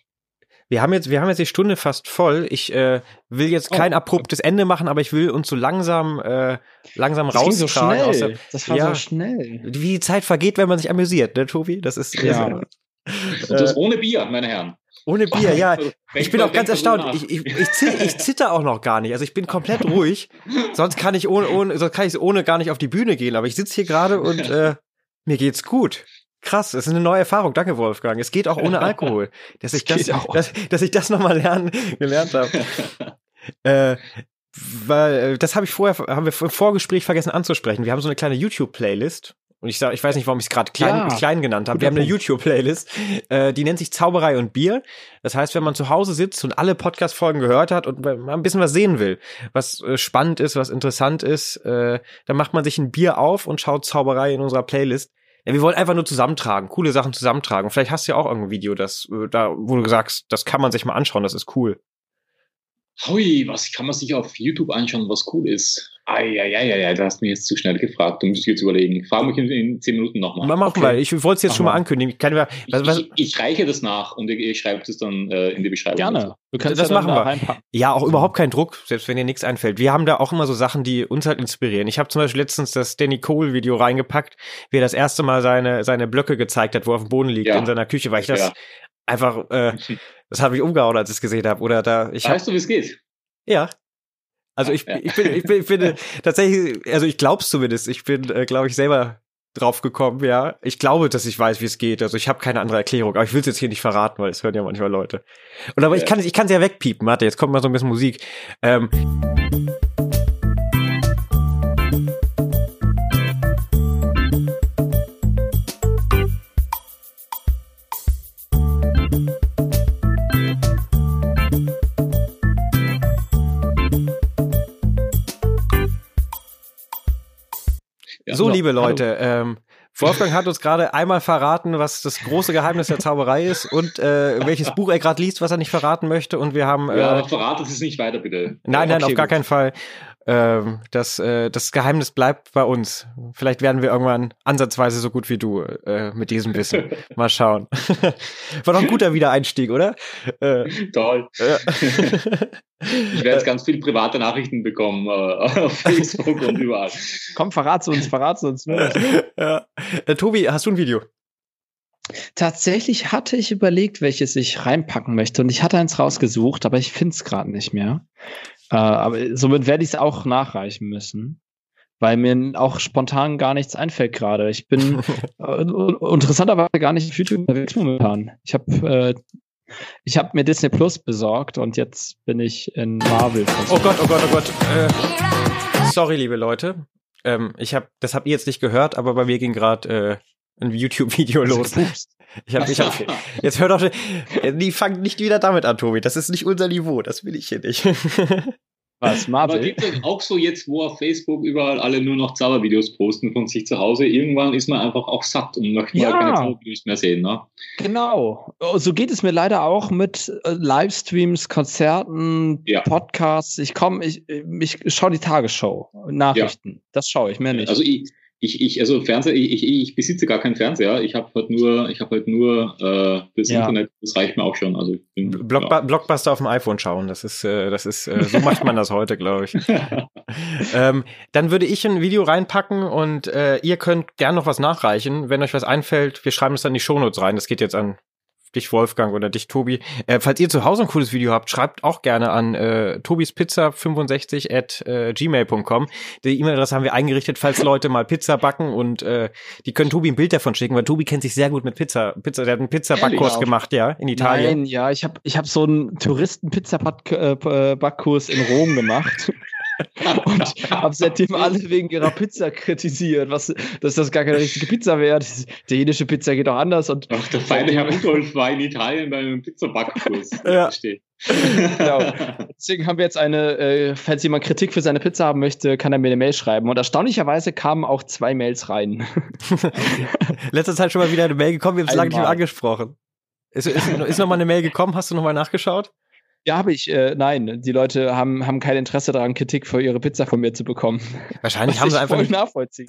Wir haben jetzt, wir haben jetzt die Stunde fast voll. Ich äh, will jetzt kein oh. abruptes Ende machen, aber ich will uns so langsam, äh, langsam das raustragen. So der, das war ja, so schnell. Wie die Zeit vergeht, wenn man sich amüsiert, ne, Tobi? Das ist. Ja. Das, äh, das ohne Bier, meine Herren. Ohne Bier, ja. Ich bin auch ganz erstaunt. Ich, ich, ich, zitter, ich zitter auch noch gar nicht. Also ich bin komplett ruhig. Sonst kann ich ohne, ohne, sonst kann ich ohne gar nicht auf die Bühne gehen. Aber ich sitze hier gerade und äh, mir geht's gut. Krass, das ist eine neue Erfahrung. Danke, Wolfgang. Es geht auch ohne Alkohol. Dass ich das, dass, dass ich das nochmal lernen, gelernt habe. äh, weil, äh, das habe ich vorher, haben wir im Vorgespräch vergessen anzusprechen. Wir haben so eine kleine YouTube-Playlist. Und ich sag, ich weiß nicht, warum ich es gerade klein, ja, klein genannt habe. Wir haben eine YouTube-Playlist, äh, die nennt sich Zauberei und Bier. Das heißt, wenn man zu Hause sitzt und alle Podcast-Folgen gehört hat und mal ein bisschen was sehen will, was äh, spannend ist, was interessant ist, äh, dann macht man sich ein Bier auf und schaut Zauberei in unserer Playlist. Ja, wir wollen einfach nur zusammentragen, coole Sachen zusammentragen. Vielleicht hast du ja auch irgendein Video, das, äh, da, wo du sagst, das kann man sich mal anschauen, das ist cool. Hui, was kann man sich auf YouTube anschauen, was cool ist? Eieieiei, da hast du mich jetzt zu schnell gefragt. Du musst jetzt überlegen. Frag mich in, in zehn Minuten nochmal. Mach mal, okay. ich wollte es jetzt Mach schon mal ankündigen. Ich, was, was, ich, ich, reiche das nach und ich, ich schreibe das dann äh, in die Beschreibung. Gerne. Du kannst das ja machen wir. Ja, auch überhaupt kein Druck, selbst wenn dir nichts einfällt. Wir haben da auch immer so Sachen, die uns halt inspirieren. Ich habe zum Beispiel letztens das Danny Cole Video reingepackt, wie er das erste Mal seine, seine Blöcke gezeigt hat, wo er auf dem Boden liegt ja. in seiner Küche, weil ich das ja. einfach, äh, das habe ich umgehauen, als ich es gesehen habe. Oder da, ich weißt hab, du, wie es geht? Ja. Also ich, ich, bin, ich, bin, ich bin tatsächlich, also ich glaub's zumindest. Ich bin, äh, glaube ich, selber drauf gekommen, ja. Ich glaube, dass ich weiß, wie es geht. Also ich habe keine andere Erklärung, aber ich will es jetzt hier nicht verraten, weil es hören ja manchmal Leute. Und aber ja. ich kann ich kann ja wegpiepen. Warte, jetzt kommt mal so ein bisschen Musik. Ähm, so, so, liebe Leute, ähm, Wolfgang hat uns gerade einmal verraten, was das große Geheimnis der Zauberei ist und äh, welches Buch er gerade liest, was er nicht verraten möchte. Und wir haben. Äh, ja, verratet es nicht weiter, bitte. Nein, nein, okay, auf gar gut. keinen Fall. Ähm, das, äh, das Geheimnis bleibt bei uns. Vielleicht werden wir irgendwann ansatzweise so gut wie du äh, mit diesem Wissen. Mal schauen. War doch ein guter Wiedereinstieg, oder? Äh, Toll. Ich werde jetzt ganz viele private Nachrichten bekommen äh, auf Facebook und überall. Komm, verrat's uns, verrat's uns. ja. Äh, Tobi, hast du ein Video? Tatsächlich hatte ich überlegt, welches ich reinpacken möchte und ich hatte eins rausgesucht, aber ich finde es gerade nicht mehr. Äh, aber somit werde ich es auch nachreichen müssen, weil mir auch spontan gar nichts einfällt gerade. Ich bin äh, interessanterweise gar nicht auf YouTube unterwegs momentan. Ich habe äh, ich habe mir Disney Plus besorgt und jetzt bin ich in Marvel. Oh Gott, oh Gott, oh Gott. Äh, sorry, liebe Leute. Ähm, ich habe, das habt ihr jetzt nicht gehört, aber bei mir ging gerade äh, ein YouTube-Video los. Ich hab, ich hab, jetzt hör doch, die fangen nicht wieder damit an, Tobi. Das ist nicht unser Niveau. Das will ich hier nicht. Was, Marvel? Aber gibt es auch so jetzt, wo auf Facebook überall alle nur noch Zaubervideos posten von sich zu Hause? Irgendwann ist man einfach auch satt und möchte ja. mal keine Zaubervideos mehr sehen, ne? Genau. So geht es mir leider auch mit äh, Livestreams, Konzerten, ja. Podcasts. Ich komme, ich, ich schaue die Tagesschau, Nachrichten. Ja. Das schaue ich, mehr nicht. Also ich, ich, ich, also Fernseher, ich, ich, ich besitze gar keinen Fernseher. Ich habe halt nur, ich habe halt nur äh, das ja. Internet. Das reicht mir auch schon. Also ich bin, Blockba ja. Blockbuster auf dem iPhone schauen. Das ist, äh, das ist, äh, so macht man das heute, glaube ich. ähm, dann würde ich ein Video reinpacken und äh, ihr könnt gern noch was nachreichen, wenn euch was einfällt. Wir schreiben es dann in die Shownotes rein. Das geht jetzt an dich Wolfgang oder dich Tobi. Äh, falls ihr zu Hause ein cooles Video habt, schreibt auch gerne an äh, tobispizza65 at äh, gmail.com. Die E-Mail-Adresse haben wir eingerichtet, falls Leute mal Pizza backen und äh, die können Tobi ein Bild davon schicken, weil Tobi kennt sich sehr gut mit Pizza. Pizza, der hat einen Pizza-Backkurs gemacht, ja, in Italien. Nein, ja, ich habe ich hab so einen Touristen-Pizza-Backkurs in Rom gemacht. Und habe seitdem alle wegen ihrer Pizza kritisiert, was, dass das gar keine richtige Pizza wäre. Die italienische Pizza geht auch anders. Und Ach, der feine Herr Rudolf war in Italien bei einem Pizzabackkurs. ja. genau. Deswegen haben wir jetzt eine, äh, falls jemand Kritik für seine Pizza haben möchte, kann er mir eine Mail schreiben. Und erstaunlicherweise kamen auch zwei Mails rein. Letzte Zeit schon mal wieder eine Mail gekommen, wir haben es lange nicht mehr angesprochen. Ist, ist, ist noch mal eine Mail gekommen? Hast du noch mal nachgeschaut? Ja, habe ich. Äh, nein, die Leute haben, haben kein Interesse daran, Kritik für ihre Pizza von mir zu bekommen. Wahrscheinlich haben sie einfach. Voll nicht nachvollziehen.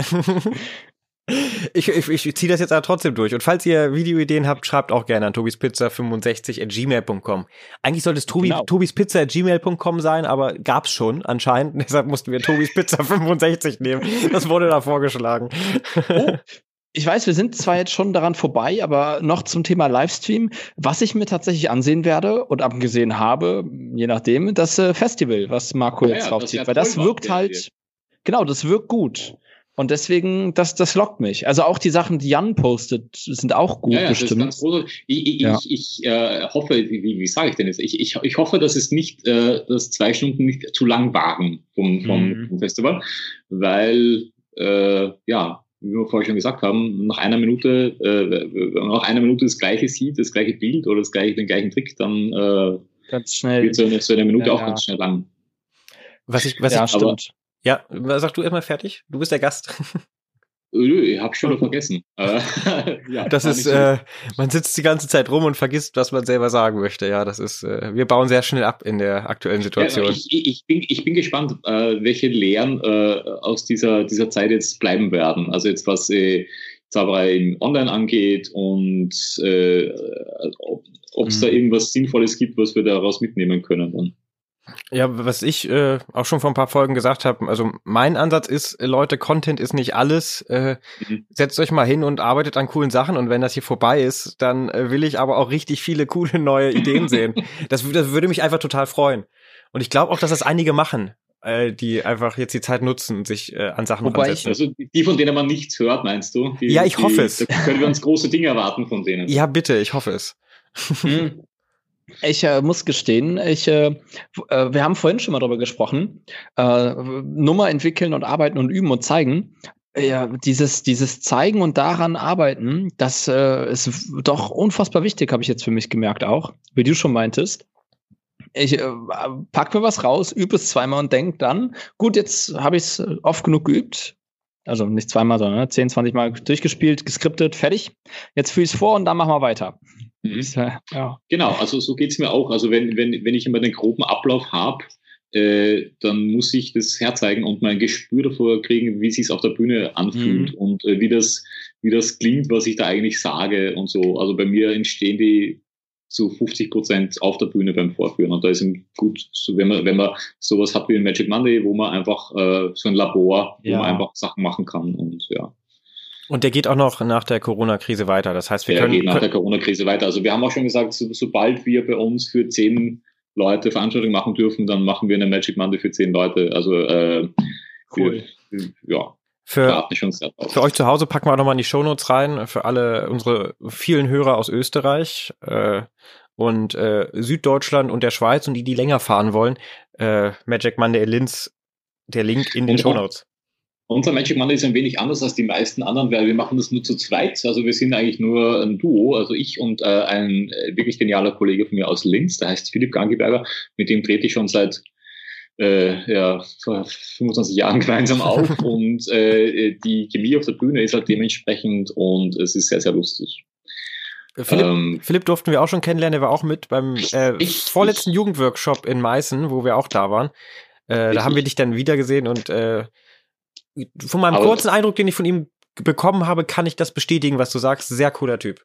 ich, ich, ich ziehe das jetzt aber trotzdem durch. Und falls ihr Videoideen habt, schreibt auch gerne an tobispizza65 at gmail.com. Eigentlich sollte es Tobi, genau. tobispizza at gmail.com sein, aber gab's schon anscheinend. Deshalb mussten wir tobispizza65 nehmen. Das wurde da vorgeschlagen. Oh, ich weiß, wir sind zwar jetzt schon daran vorbei, aber noch zum Thema Livestream, was ich mir tatsächlich ansehen werde und abgesehen habe, je nachdem, das äh, Festival, was Marco ja, jetzt ja, draufzieht, weil das wirkt halt, genau, das wirkt gut. Und deswegen, das, das lockt mich. Also auch die Sachen, die Jan postet, sind auch gut ja, ja, bestimmt. Ich, ich, ja. ich, ich äh, hoffe, wie, wie sage ich denn jetzt? Ich, ich, ich hoffe, dass es nicht, äh, dass zwei Stunden nicht zu lang waren vom, vom, mhm. vom Festival, weil äh, ja, wie wir vorher schon gesagt haben, nach einer Minute, äh, wenn man nach einer Minute das gleiche sieht, das gleiche Bild oder das gleiche, den gleichen Trick, dann äh, ganz schnell. wird so eine, so eine Minute ja, auch ja. ganz schnell lang. Was ich, was ja, ich, stimmt. ja, sag du erstmal fertig. Du bist der Gast. Ich habe schon vergessen. Äh, ja, das ist, so. äh, man sitzt die ganze Zeit rum und vergisst, was man selber sagen möchte. Ja, das ist, äh, wir bauen sehr schnell ab in der aktuellen Situation. Ja, ich, ich, bin, ich bin gespannt, äh, welche Lehren äh, aus dieser, dieser Zeit jetzt bleiben werden. Also jetzt was äh, Zauberei online angeht und äh, ob es mhm. da irgendwas Sinnvolles gibt, was wir daraus mitnehmen können dann. Ja, was ich äh, auch schon vor ein paar Folgen gesagt habe, also mein Ansatz ist, Leute, Content ist nicht alles. Äh, mhm. Setzt euch mal hin und arbeitet an coolen Sachen und wenn das hier vorbei ist, dann äh, will ich aber auch richtig viele coole neue Ideen sehen. Das, das würde mich einfach total freuen. Und ich glaube auch, dass das einige machen, äh, die einfach jetzt die Zeit nutzen und sich äh, an Sachen Wobei ich, Also die, von denen man nichts hört, meinst du? Die, ja, ich die, hoffe es. Da können wir uns große Dinge erwarten von denen. Ja, bitte, ich hoffe es. Hm. Ich äh, muss gestehen, ich, äh, äh, wir haben vorhin schon mal darüber gesprochen, äh, Nummer entwickeln und arbeiten und üben und zeigen. Ja, dieses, dieses Zeigen und daran arbeiten, das äh, ist doch unfassbar wichtig, habe ich jetzt für mich gemerkt auch, wie du schon meintest. Ich äh, pack mir was raus, übe es zweimal und denk dann, gut, jetzt habe ich es oft genug geübt, also nicht zweimal, sondern 10, ne, 20 Mal durchgespielt, geskriptet, fertig. Jetzt fühle ich es vor und dann machen wir weiter. Mhm. Ja. Genau, also so geht es mir auch. Also wenn, wenn, wenn ich immer den groben Ablauf habe, äh, dann muss ich das herzeigen und mein Gespür davor kriegen, wie es sich auf der Bühne anfühlt mhm. und äh, wie, das, wie das klingt, was ich da eigentlich sage und so. Also bei mir entstehen die zu 50 Prozent auf der Bühne beim Vorführen. Und da ist es gut, so wenn man, wenn man sowas hat wie ein Magic Monday, wo man einfach äh, so ein Labor, wo ja. man einfach Sachen machen kann und ja. Und der geht auch noch nach der Corona-Krise weiter. Das heißt, wir der können. Der geht nach der Corona-Krise weiter. Also wir haben auch schon gesagt, so, sobald wir bei uns für zehn Leute Veranstaltungen machen dürfen, dann machen wir eine Magic Monday für zehn Leute. Also äh, cool. Wir, ja. Für, für euch zu Hause packen wir auch nochmal in die Shownotes rein, für alle unsere vielen Hörer aus Österreich äh, und äh, Süddeutschland und der Schweiz und die, die länger fahren wollen, äh, Magic Monday Linz, der Link in den Shownotes. Unser Magic Monday ist ein wenig anders als die meisten anderen, weil wir machen das nur zu zweit. Also wir sind eigentlich nur ein Duo, also ich und äh, ein äh, wirklich genialer Kollege von mir aus Linz, der heißt Philipp Gangiberger. Mit dem trete ich schon seit äh, ja, vor 25 Jahren gemeinsam auf und äh, die Chemie auf der Bühne ist halt dementsprechend und es ist sehr, sehr lustig. Philipp, ähm, Philipp durften wir auch schon kennenlernen, der war auch mit beim äh, ich, vorletzten ich, Jugendworkshop in Meißen, wo wir auch da waren. Äh, da haben wir dich dann wieder gesehen und äh, von meinem kurzen Eindruck, den ich von ihm bekommen habe, kann ich das bestätigen, was du sagst. Sehr cooler Typ.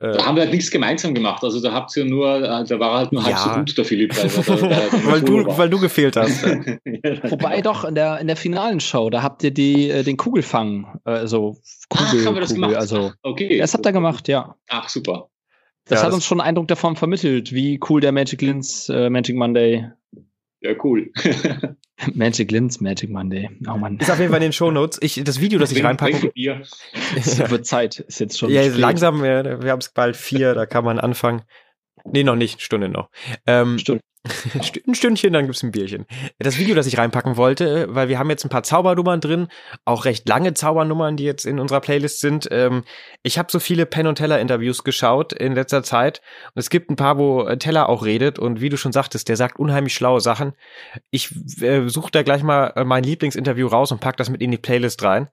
Äh, da haben wir halt nichts gemeinsam gemacht. Also da habt ihr nur, äh, da war halt nur halb ja. so gut der Philipp. Weil, weil, du, weil du gefehlt hast. Wobei doch in der in der finalen Show, da habt ihr die äh, den Kugelfang, also Kugel, Ach, haben wir das Kugel, gemacht? also okay. Das habt ihr gemacht, ja. Ach super. Das ja, hat das uns schon einen Eindruck davon vermittelt, wie cool der Magic Lens äh, Magic Monday. Ja, cool. Magic Lens, Magic Monday. Oh Mann. Ist auf jeden Fall in den Shownotes. Ich, das Video, das ich reinpacke. Es wird Zeit, ist jetzt schon. Ja, spät. langsam, wir, wir haben es bald vier, da kann man anfangen. Nee, noch nicht, Stunde noch. Ähm, Stunde. ein Stündchen, dann gibt's ein Bierchen. Das Video, das ich reinpacken wollte, weil wir haben jetzt ein paar Zaubernummern drin, auch recht lange Zaubernummern, die jetzt in unserer Playlist sind. Ähm, ich habe so viele Penn und Teller Interviews geschaut in letzter Zeit und es gibt ein paar, wo Teller auch redet und wie du schon sagtest, der sagt unheimlich schlaue Sachen. Ich äh, suche da gleich mal mein Lieblingsinterview raus und pack das mit in die Playlist rein.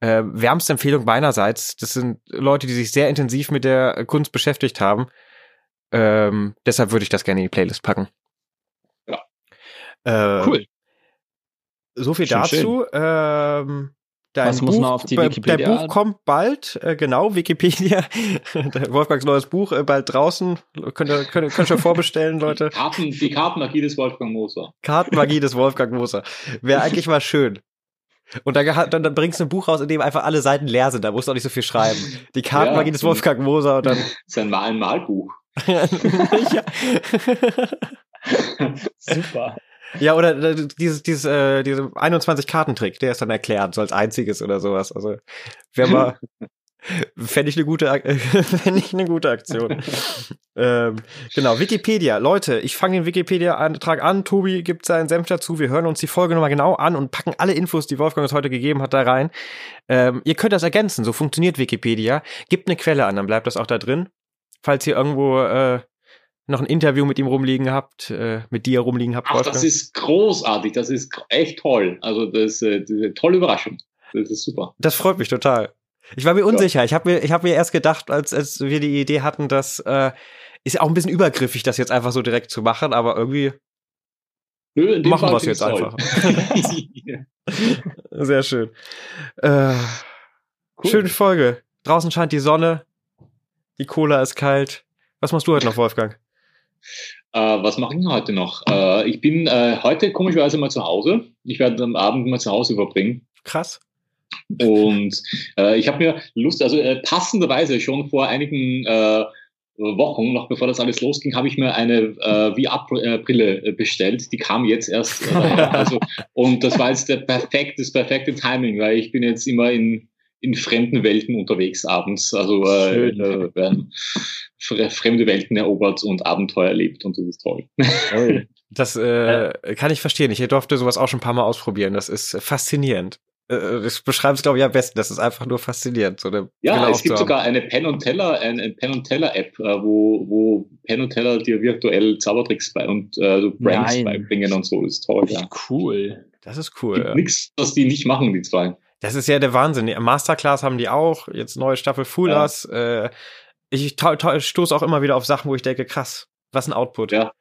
Äh, wärmste Empfehlung meinerseits. Das sind Leute, die sich sehr intensiv mit der Kunst beschäftigt haben. Ähm, deshalb würde ich das gerne in die Playlist packen. Äh, cool. So viel schön, dazu. Schön. Ähm, Dein Was Buch, muss man auf die Wikipedia? Dein Buch kommt bald, äh, genau, Wikipedia. Wolfgangs neues Buch äh, bald draußen. Könnt ihr, könnt, könnt ihr vorbestellen, Leute. Karten, die Kartenmagie des Wolfgang Moser. Kartenmagie des Wolfgang Moser. Wäre eigentlich mal schön. Und dann, dann, dann bringst du ein Buch raus, in dem einfach alle Seiten leer sind. Da musst du auch nicht so viel schreiben. Die Kartenmagie ja, des Wolfgang Moser und dann. Das ist ein, Mal ein Malbuch. Super. Ja, oder äh, dieses, dieses, äh, diese 21 Kartentrick, der ist dann erklärt, so als einziges oder sowas. Also wäre mal, fände ich eine gute, fände ich eine gute Aktion. ähm, genau, Wikipedia. Leute, ich fange den Wikipedia-Eintrag an. Tobi gibt seinen Senf dazu. Wir hören uns die Folge nochmal genau an und packen alle Infos, die Wolfgang uns heute gegeben hat, da rein. Ähm, ihr könnt das ergänzen. So funktioniert Wikipedia. Gebt eine Quelle an, dann bleibt das auch da drin. Falls ihr irgendwo äh, noch ein Interview mit ihm rumliegen habt, äh, mit dir rumliegen habt. Ach, Wolfgang. das ist großartig, das ist echt toll. Also das, äh, das ist eine tolle Überraschung. Das ist super. Das freut mich total. Ich war mir unsicher. Ich habe mir, ich hab mir erst gedacht, als, als wir die Idee hatten, dass äh, ist auch ein bisschen übergriffig, das jetzt einfach so direkt zu machen, aber irgendwie Nö, machen wir es jetzt einfach. Sehr schön. Äh, cool. Schöne Folge. Draußen scheint die Sonne, die Cola ist kalt. Was machst du heute noch, Wolfgang? Äh, was mache ich heute noch? Äh, ich bin äh, heute komischerweise mal zu Hause. Ich werde am Abend mal zu Hause verbringen. Krass. Und äh, ich habe mir Lust, also äh, passenderweise schon vor einigen äh, Wochen, noch bevor das alles losging, habe ich mir eine VR-Brille bestellt. Die kam jetzt erst. also, und das war jetzt der perfekte, das perfekte Timing, weil ich bin jetzt immer in in fremden Welten unterwegs abends. Also äh, äh, werden fremde Welten erobert und Abenteuer erlebt und das ist toll. Das äh, kann ich verstehen. Ich durfte sowas auch schon ein paar Mal ausprobieren. Das ist faszinierend. Äh, das beschreibt es, glaube ich, am besten. Das ist einfach nur faszinierend. So eine ja, es gibt sogar eine Penn und Teller, eine Penn und Teller App, äh, wo, wo Penn und Teller dir virtuell Zaubertricks bei und äh, so Pranks Nein. beibringen und so. Das ist toll. Ja. Cool. Das ist cool. Gibt ja. Nichts, was die nicht machen, die zwei. Das ist ja der Wahnsinn. Masterclass haben die auch, jetzt neue Staffel Fullers. Ja. Äh, ich stoße auch immer wieder auf Sachen, wo ich denke, krass, was ein Output. Ja.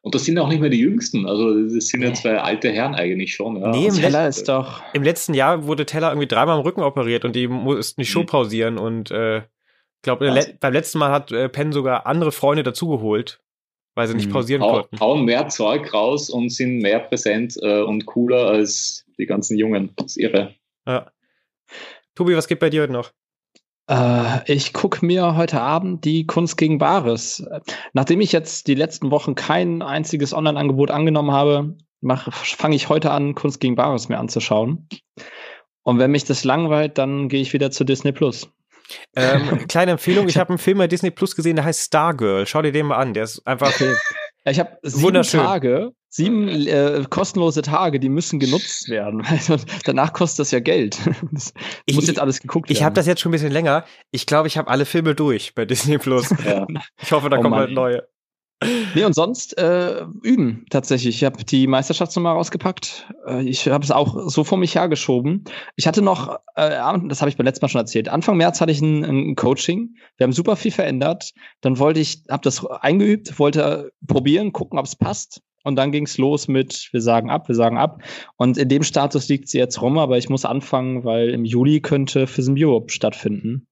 Und das sind auch nicht mehr die Jüngsten. Also das sind ja zwei alte Herren eigentlich schon. Ja. Nee, im Teller ist doch. Im letzten Jahr wurde Teller irgendwie dreimal am Rücken operiert und die mussten die Show mhm. pausieren. Und äh, ich glaube, le beim letzten Mal hat äh, Penn sogar andere Freunde dazugeholt, weil sie nicht mhm. pausieren Hau, konnten. Hauen mehr Zeug raus und sind mehr präsent äh, und cooler als die ganzen Jungen. Das ist irre. Ja. Tobi, was geht bei dir heute noch? Äh, ich gucke mir heute Abend die Kunst gegen Bares. Nachdem ich jetzt die letzten Wochen kein einziges Online-Angebot angenommen habe, fange ich heute an, Kunst gegen Bares mir anzuschauen. Und wenn mich das langweilt, dann gehe ich wieder zu Disney Plus. Ähm, kleine Empfehlung, ich habe einen Film bei Disney Plus gesehen, der heißt Stargirl. Schau dir den mal an, der ist einfach okay. Ich habe sieben Tage, sieben äh, kostenlose Tage, die müssen genutzt werden. danach kostet das ja Geld. Das ich, muss jetzt alles geguckt werden. Ich habe das jetzt schon ein bisschen länger. Ich glaube, ich habe alle Filme durch bei Disney Plus. Ja. Ich hoffe, da oh kommen bald neue. Nee, und sonst äh, üben tatsächlich. Ich habe die Meisterschaftsnummer rausgepackt. Äh, ich habe es auch so vor mich hergeschoben. Ich hatte noch, äh, das habe ich beim letzten Mal schon erzählt, Anfang März hatte ich ein, ein Coaching. Wir haben super viel verändert. Dann wollte ich, habe das eingeübt, wollte probieren, gucken, ob es passt. Und dann ging es los mit, wir sagen ab, wir sagen ab. Und in dem Status liegt sie jetzt rum, aber ich muss anfangen, weil im Juli könnte FISM Europe stattfinden.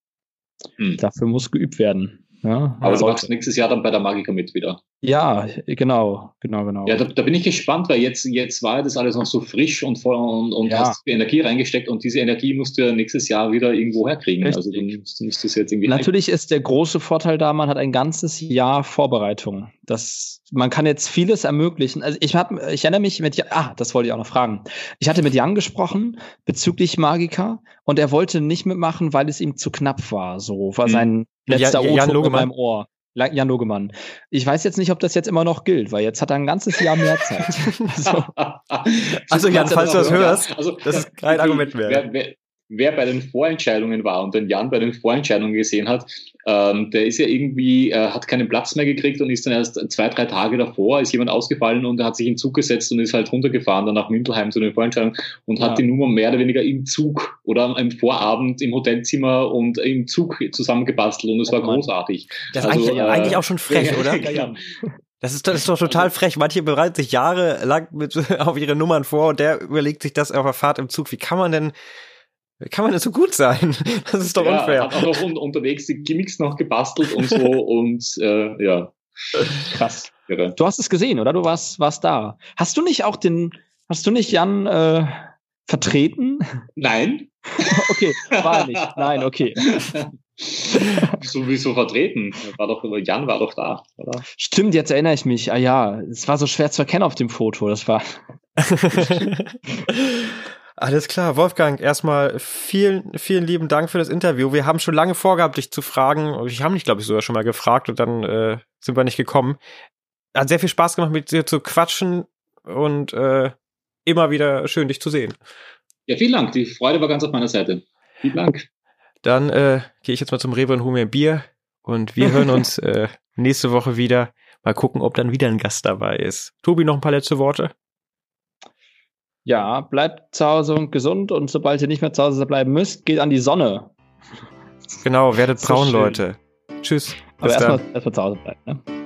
Hm. Dafür muss geübt werden. Ja, Aber du machst nächstes Jahr dann bei der Magica mit wieder. Ja, genau, genau, genau. Ja, da, da, bin ich gespannt, weil jetzt, jetzt war das alles noch so frisch und voll und, und ja. hast Energie reingesteckt und diese Energie musst du ja nächstes Jahr wieder irgendwo herkriegen. Richtig. Also du musst, musst das jetzt irgendwie. Natürlich ist der große Vorteil da, man hat ein ganzes Jahr Vorbereitung. Das, man kann jetzt vieles ermöglichen. Also ich habe, ich erinnere mich mit, ah, das wollte ich auch noch fragen. Ich hatte mit Jan gesprochen bezüglich Magica und er wollte nicht mitmachen, weil es ihm zu knapp war. So war hm. sein letzter Jan, Jan in meinem Ohr. Jan Logemann. Ich weiß jetzt nicht, ob das jetzt immer noch gilt, weil jetzt hat er ein ganzes Jahr mehr Zeit. so. Also Jan, falls du das hörst, also, das ist kein Argument mehr. Wer, wer, wer bei den Vorentscheidungen war und den Jan bei den Vorentscheidungen gesehen hat, ähm, der ist ja irgendwie, äh, hat keinen Platz mehr gekriegt und ist dann erst zwei, drei Tage davor, ist jemand ausgefallen und er hat sich in den Zug gesetzt und ist halt runtergefahren dann nach Mündelheim zu den Vorentscheidungen und ja. hat die Nummer mehr oder weniger im Zug oder im Vorabend im Hotelzimmer und im Zug zusammengebastelt und es war großartig. Das ist also, eigentlich, äh, eigentlich auch schon frech, oder? Ja, das ist, das ist doch total frech. Manche bereiten sich jahrelang mit, auf ihre Nummern vor und der überlegt sich das auf der Fahrt im Zug. Wie kann man denn kann man denn so gut sein? Das ist doch ja, unfair. Hat auch noch un unterwegs die Gimmicks noch gebastelt und so und äh, ja. Krass. Irre. Du hast es gesehen, oder? Du warst, warst da. Hast du nicht auch den, hast du nicht Jan äh, vertreten? Nein. okay, war nicht. Nein, okay. Sowieso vertreten. War doch, Jan war doch da, oder? Stimmt, jetzt erinnere ich mich. Ah ja, es war so schwer zu erkennen auf dem Foto. Das war. Alles klar, Wolfgang, erstmal vielen, vielen lieben Dank für das Interview. Wir haben schon lange vorgehabt, dich zu fragen. Ich habe dich, glaube ich, sogar schon mal gefragt und dann äh, sind wir nicht gekommen. Hat sehr viel Spaß gemacht, mit dir zu quatschen und äh, immer wieder schön, dich zu sehen. Ja, vielen Dank. Die Freude war ganz auf meiner Seite. Vielen Dank. Dann äh, gehe ich jetzt mal zum Rewe und hole mir ein Bier und wir hören uns äh, nächste Woche wieder. Mal gucken, ob dann wieder ein Gast dabei ist. Tobi, noch ein paar letzte Worte? Ja, bleibt zu Hause und gesund und sobald ihr nicht mehr zu Hause bleiben müsst, geht an die Sonne. Genau, werdet braun, so Leute. Tschüss. Aber erstmal erst zu Hause bleiben. Ne?